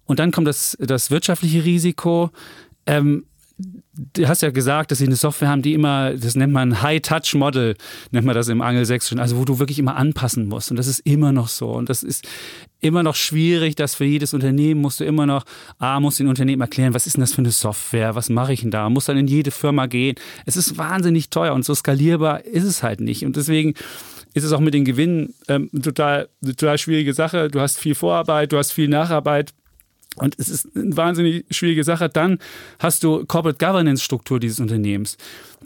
und dann kommt das, das wirtschaftliche Risiko. Ähm, du hast ja gesagt, dass sie eine Software haben, die immer, das nennt man High-Touch-Model, nennt man das im Angelsächsischen, also wo du wirklich immer anpassen musst. Und das ist immer noch so. Und das ist immer noch schwierig, dass für jedes Unternehmen musst du immer noch, ah, musst den Unternehmen erklären, was ist denn das für eine Software, was mache ich denn da, muss dann in jede Firma gehen. Es ist wahnsinnig teuer und so skalierbar ist es halt nicht. Und deswegen ist es auch mit den Gewinnen ähm, total, total schwierige Sache. Du hast viel Vorarbeit, du hast viel Nacharbeit Und es ist eine wahnsinnig schwierige Sache. Dann hast du Corporate Governance Struktur dieses Unternehmens.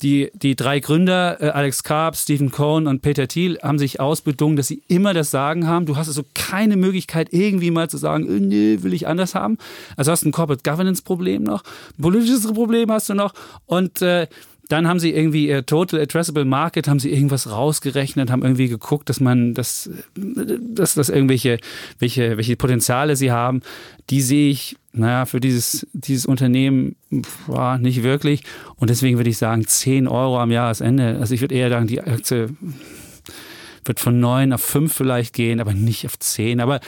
Die, die drei Gründer, äh, Alex Karp, Stephen Cohn und Peter Thiel, haben sich ausbedungen, dass sie immer das Sagen haben. Du hast also keine Möglichkeit, irgendwie mal zu sagen, äh, nee, will ich anders haben. Also hast du ein Corporate Governance Problem noch, ein politisches Problem hast du noch und äh, dann haben sie irgendwie ihr Total Addressable Market, haben sie irgendwas rausgerechnet, haben irgendwie geguckt, dass man, dass, dass, dass irgendwelche welche, welche Potenziale sie haben. Die sehe ich, naja, für dieses, dieses Unternehmen war nicht wirklich. Und deswegen würde ich sagen, 10 Euro am Jahresende. Also ich würde eher sagen, die Aktie wird von 9 auf 5 vielleicht gehen, aber nicht auf 10. Aber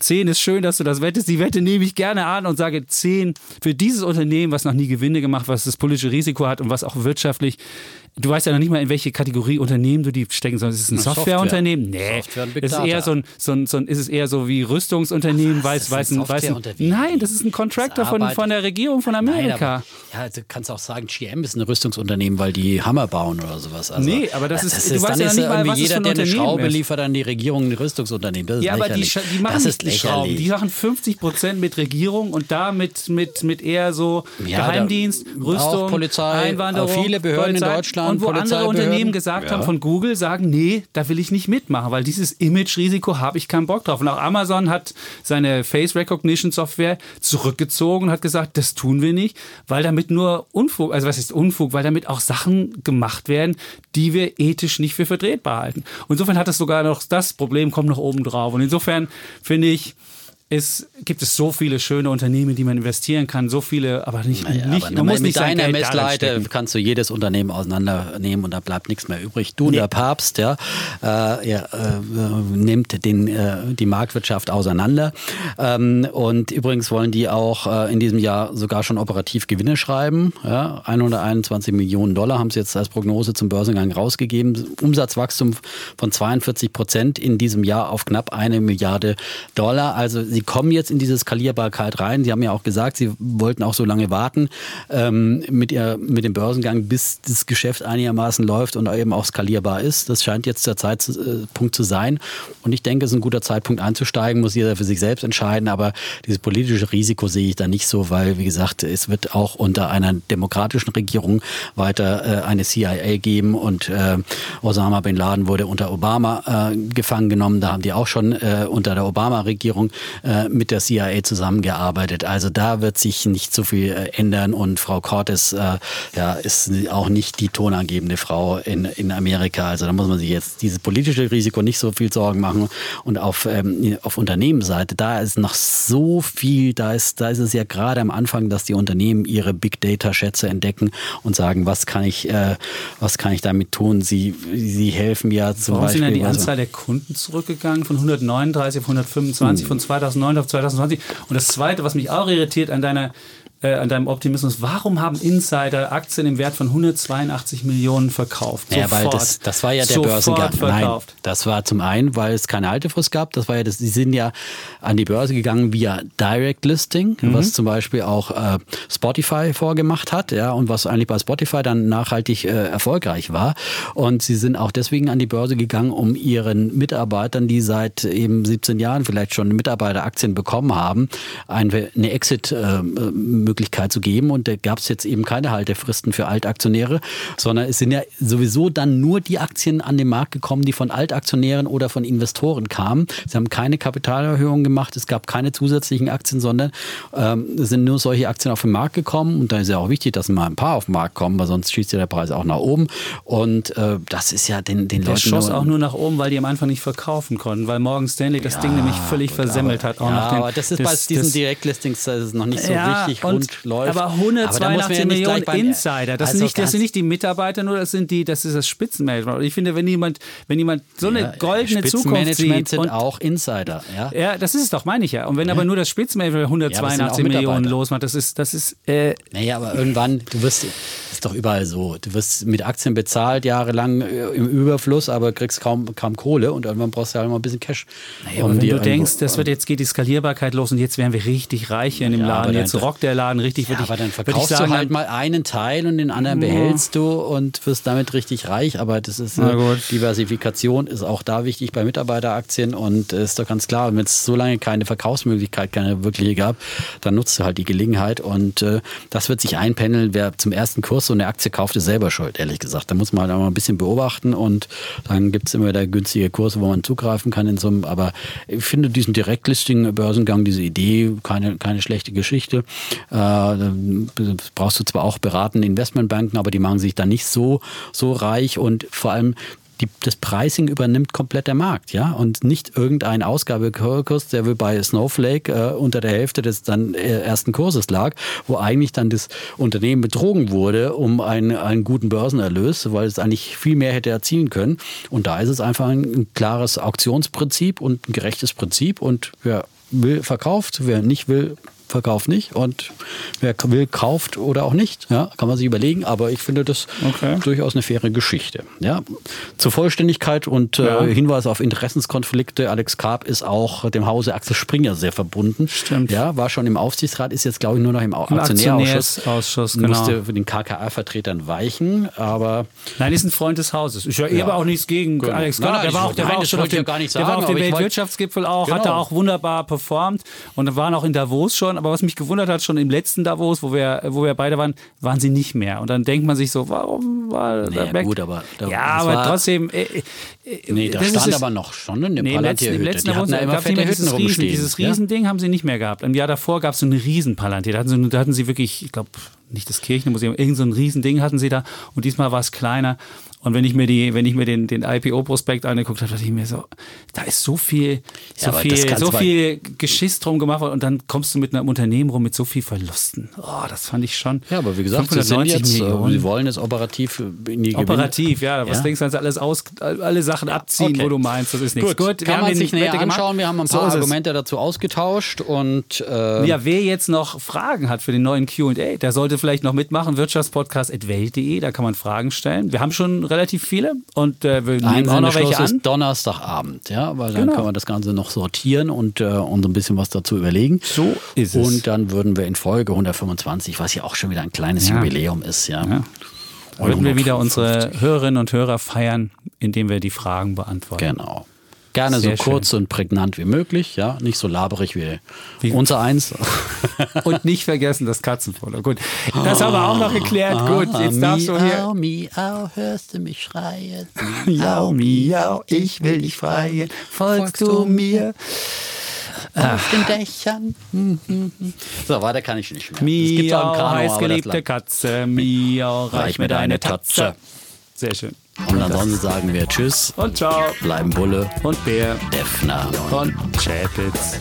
10 ist schön, dass du das wettest. Die Wette nehme ich gerne an und sage 10 für dieses Unternehmen, was noch nie Gewinne gemacht, was das politische Risiko hat und was auch wirtschaftlich Du weißt ja noch nicht mal, in welche Kategorie Unternehmen du die stecken sollst. Ist es ein Softwareunternehmen? Nee. Software ist, es eher so ein, so ein, so ein, ist es eher so wie Rüstungsunternehmen, weiß, weiß ein, Nein, das ist ein Contractor von, von der Regierung von Amerika. Nein, aber, ja, du kannst auch sagen, GM ist ein Rüstungsunternehmen, weil die Hammer bauen oder sowas. Also, nee, aber das ist, das ist du weißt ja nicht mal, was jeder, der eine Schraube ist. liefert an die Regierung ein Rüstungsunternehmen. Das ist ja, aber die, die machen das ist die Schrauben. Die machen 50 Prozent mit Regierung und da mit, mit, mit eher so ja, Geheimdienst, Rüstung, Polizei, Einwanderung, viele Behörden in Deutschland, und wo andere Unternehmen gesagt ja. haben von Google, sagen, nee, da will ich nicht mitmachen, weil dieses Image-Risiko habe ich keinen Bock drauf. Und auch Amazon hat seine Face Recognition Software zurückgezogen und hat gesagt, das tun wir nicht, weil damit nur Unfug, also was ist Unfug, weil damit auch Sachen gemacht werden, die wir ethisch nicht für vertretbar halten. Und insofern hat es sogar noch das Problem kommt noch oben drauf. Und insofern finde ich, ist, gibt es so viele schöne Unternehmen, die man investieren kann, so viele, aber nicht, naja, nicht aber man muss mit nicht deiner Messleiter kannst du jedes Unternehmen auseinandernehmen und da bleibt nichts mehr übrig. Du nee. der Papst, ja, äh, ja äh, nimmt den, äh, die Marktwirtschaft auseinander. Ähm, und übrigens wollen die auch äh, in diesem Jahr sogar schon operativ Gewinne schreiben. Ja, 121 Millionen Dollar haben sie jetzt als Prognose zum Börsengang rausgegeben. Umsatzwachstum von 42 Prozent in diesem Jahr auf knapp eine Milliarde Dollar. Also sie Sie kommen jetzt in diese Skalierbarkeit rein. Sie haben ja auch gesagt, Sie wollten auch so lange warten ähm, mit, ihr, mit dem Börsengang, bis das Geschäft einigermaßen läuft und eben auch skalierbar ist. Das scheint jetzt der Zeitpunkt zu sein. Und ich denke, es ist ein guter Zeitpunkt einzusteigen, muss jeder für sich selbst entscheiden. Aber dieses politische Risiko sehe ich da nicht so, weil, wie gesagt, es wird auch unter einer demokratischen Regierung weiter äh, eine CIA geben und äh, Osama bin Laden wurde unter Obama äh, gefangen genommen. Da haben die auch schon äh, unter der Obama-Regierung äh, mit der CIA zusammengearbeitet. Also da wird sich nicht so viel äh, ändern und Frau Cortes äh, ja, ist auch nicht die tonangebende Frau in, in Amerika. Also da muss man sich jetzt dieses politische Risiko nicht so viel Sorgen machen. Und auf, ähm, auf Unternehmensseite, da ist noch so viel, da ist, da ist es ja gerade am Anfang, dass die Unternehmen ihre Big Data Schätze entdecken und sagen, was kann ich, äh, was kann ich damit tun? Sie, sie helfen ja zum Warum Beispiel. Warum sind denn die Anzahl der Kunden zurückgegangen von 139 auf 125 hm. von 2009 2009 auf 2020. Und das Zweite, was mich auch irritiert an deiner äh, an deinem Optimismus. Warum haben Insider Aktien im Wert von 182 Millionen verkauft? Ja, weil das, das war ja der Börsengang. Nein, das war zum einen, weil es keine Haltefrist gab. Das war ja das, sie sind ja an die Börse gegangen via Direct Listing, mhm. was zum Beispiel auch äh, Spotify vorgemacht hat, ja, und was eigentlich bei Spotify dann nachhaltig äh, erfolgreich war. Und sie sind auch deswegen an die Börse gegangen, um ihren Mitarbeitern, die seit eben 17 Jahren vielleicht schon Mitarbeiteraktien bekommen haben, eine, eine Exit äh, Möglichkeit zu geben. Und da gab es jetzt eben keine Haltefristen für Altaktionäre, sondern es sind ja sowieso dann nur die Aktien an den Markt gekommen, die von Altaktionären oder von Investoren kamen. Sie haben keine Kapitalerhöhung gemacht, es gab keine zusätzlichen Aktien, sondern ähm, es sind nur solche Aktien auf den Markt gekommen. Und da ist ja auch wichtig, dass mal ein paar auf den Markt kommen, weil sonst schießt ja der Preis auch nach oben. Und äh, das ist ja den, den der Leuten. schoss auch nur nach oben, weil die am Anfang nicht verkaufen konnten, weil Morgan Stanley das ja, Ding nämlich völlig gut, versemmelt aber, hat. Auch ja, den, aber das ist das, bei diesen Direktlistings noch nicht so ja, richtig und läuft. Aber 182 aber Millionen Insider, das, also sind nicht, das sind nicht die Mitarbeiter, nur das sind die, das ist das Spitzenmanagement. ich finde, wenn jemand, wenn jemand so eine ja, goldene Zukunft sieht sind und, auch Insider. Ja? ja, das ist es doch, meine ich ja. Und wenn aber nur das Spitzenmanagement 182 Millionen losmacht, das ist, das ist. Äh, naja, aber irgendwann, du wirst, ist doch überall so. Du wirst mit Aktien bezahlt, jahrelang äh, im Überfluss, aber kriegst kaum, kaum Kohle und irgendwann brauchst du halt mal ein bisschen Cash. Naja, um wenn du denkst, das wird jetzt geht die Skalierbarkeit los und jetzt wären wir richtig reich in dem ja, Laden, jetzt rockt der Laden richtig. Ja, aber dann verkaufst sagen, du halt mal einen Teil und den anderen behältst du und wirst damit richtig reich. Aber das ist eine Diversifikation ist auch da wichtig bei Mitarbeiteraktien und ist doch ganz klar, wenn es so lange keine Verkaufsmöglichkeit, keine wirkliche gab, dann nutzt du halt die Gelegenheit und äh, das wird sich einpendeln. Wer zum ersten Kurs so eine Aktie kauft, ist selber schuld, ehrlich gesagt. Da muss man halt auch mal ein bisschen beobachten und dann gibt es immer wieder günstige Kurse, wo man zugreifen kann in so einem, aber ich finde diesen Direktlisting-Börsengang, diese Idee, keine, keine schlechte Geschichte. Äh, brauchst du zwar auch beratende Investmentbanken, aber die machen sich da nicht so, so reich und vor allem die, das Pricing übernimmt komplett der Markt, ja, und nicht irgendein Ausgabekurs, der wie bei Snowflake äh, unter der Hälfte des dann äh, ersten Kurses lag, wo eigentlich dann das Unternehmen betrogen wurde um einen, einen guten Börsenerlös, weil es eigentlich viel mehr hätte erzielen können. Und da ist es einfach ein, ein klares Auktionsprinzip und ein gerechtes Prinzip und wer will, verkauft, wer nicht will, verkauft nicht. Und wer will, kauft oder auch nicht. Ja, kann man sich überlegen. Aber ich finde das okay. durchaus eine faire Geschichte. Ja, zur Vollständigkeit und äh, ja. Hinweis auf Interessenskonflikte. Alex Karp ist auch dem Hause Axel Springer sehr verbunden. Stimmt. Ja, war schon im Aufsichtsrat, ist jetzt glaube ich nur noch im, Im Aktionärausschuss. Ausschuss, genau. Musste den KKA-Vertretern weichen, aber... Nein, ist ein Freund des Hauses. Ich höre ja. auch nichts gegen genau. Alex Karp. Der war auch, der war auch schon auf dem, der war auf dem Weltwirtschaftsgipfel auch, genau. hat da auch wunderbar performt und waren auch in Davos schon aber was mich gewundert hat, schon im letzten Davos, wo wir, wo wir beide waren, waren sie nicht mehr. Und dann denkt man sich so, warum war naja, da gut, aber da, Ja, aber war, trotzdem. Äh, äh, nee, da stand aber noch schon eine nee, Palantir Im letzten Davos gab es dieses, Riesen, dieses Riesending, ja? haben sie nicht mehr gehabt. Im Jahr davor gab es so eine Riesenpalantir. Da hatten sie, da hatten sie wirklich, ich glaube, nicht das Kirchenmuseum, irgend so ein Riesending hatten sie da. Und diesmal war es kleiner. Und wenn ich mir die, wenn ich mir den, den IPO-Prospekt angeguckt habe, dachte ich mir so, da ist so viel, so ja, viel, so viel Geschiss drum gemacht worden und dann kommst du mit einem Unternehmen rum mit so viel Verlusten. Oh, das fand ich schon. Ja, aber wie gesagt, sie, sind jetzt, äh, Millionen. sie wollen es operativ in die Operativ, ja. Was ja. denkst du, kannst alles aus, alle Sachen abziehen, okay. wo du meinst, das ist nichts. Gut, Gut kann man sich näher anschauen. Wir haben ein paar so Argumente dazu ausgetauscht und äh ja, wer jetzt noch Fragen hat für den neuen Q&A, der sollte vielleicht noch mitmachen. Wirtschaftspodcast@welt.de, da kann man Fragen stellen. Wir haben schon relativ viele und äh, wir nehmen auch noch welche an. ist Donnerstagabend, ja, weil dann genau. können wir das Ganze noch sortieren und äh, uns ein bisschen was dazu überlegen. So ist es. Und dann würden wir in Folge 125, was ja auch schon wieder ein kleines ja. Jubiläum ist, ja. ja. Würden wir wieder unsere Hörerinnen und Hörer feiern, indem wir die Fragen beantworten. Genau. Gerne Sehr so kurz schön. und prägnant wie möglich, ja, nicht so laberig wie, wie unser eins. und nicht vergessen das Katzenfutter. Gut, das haben wir auch noch geklärt. Ah, Gut, jetzt darfst du hier. Miau, hörst du mich schreien? Miau, miau, ich will dich freien. Folgst du mir? Auf den Dächern. So, weiter kann ich nicht mehr. Miau, heißgeliebte Katze, miau, reich mir deine Tatze. Sehr schön. Und ansonsten sagen wir Tschüss. Und ciao. Bleiben Bulle. Und Bär. Defner. Und Chapitz.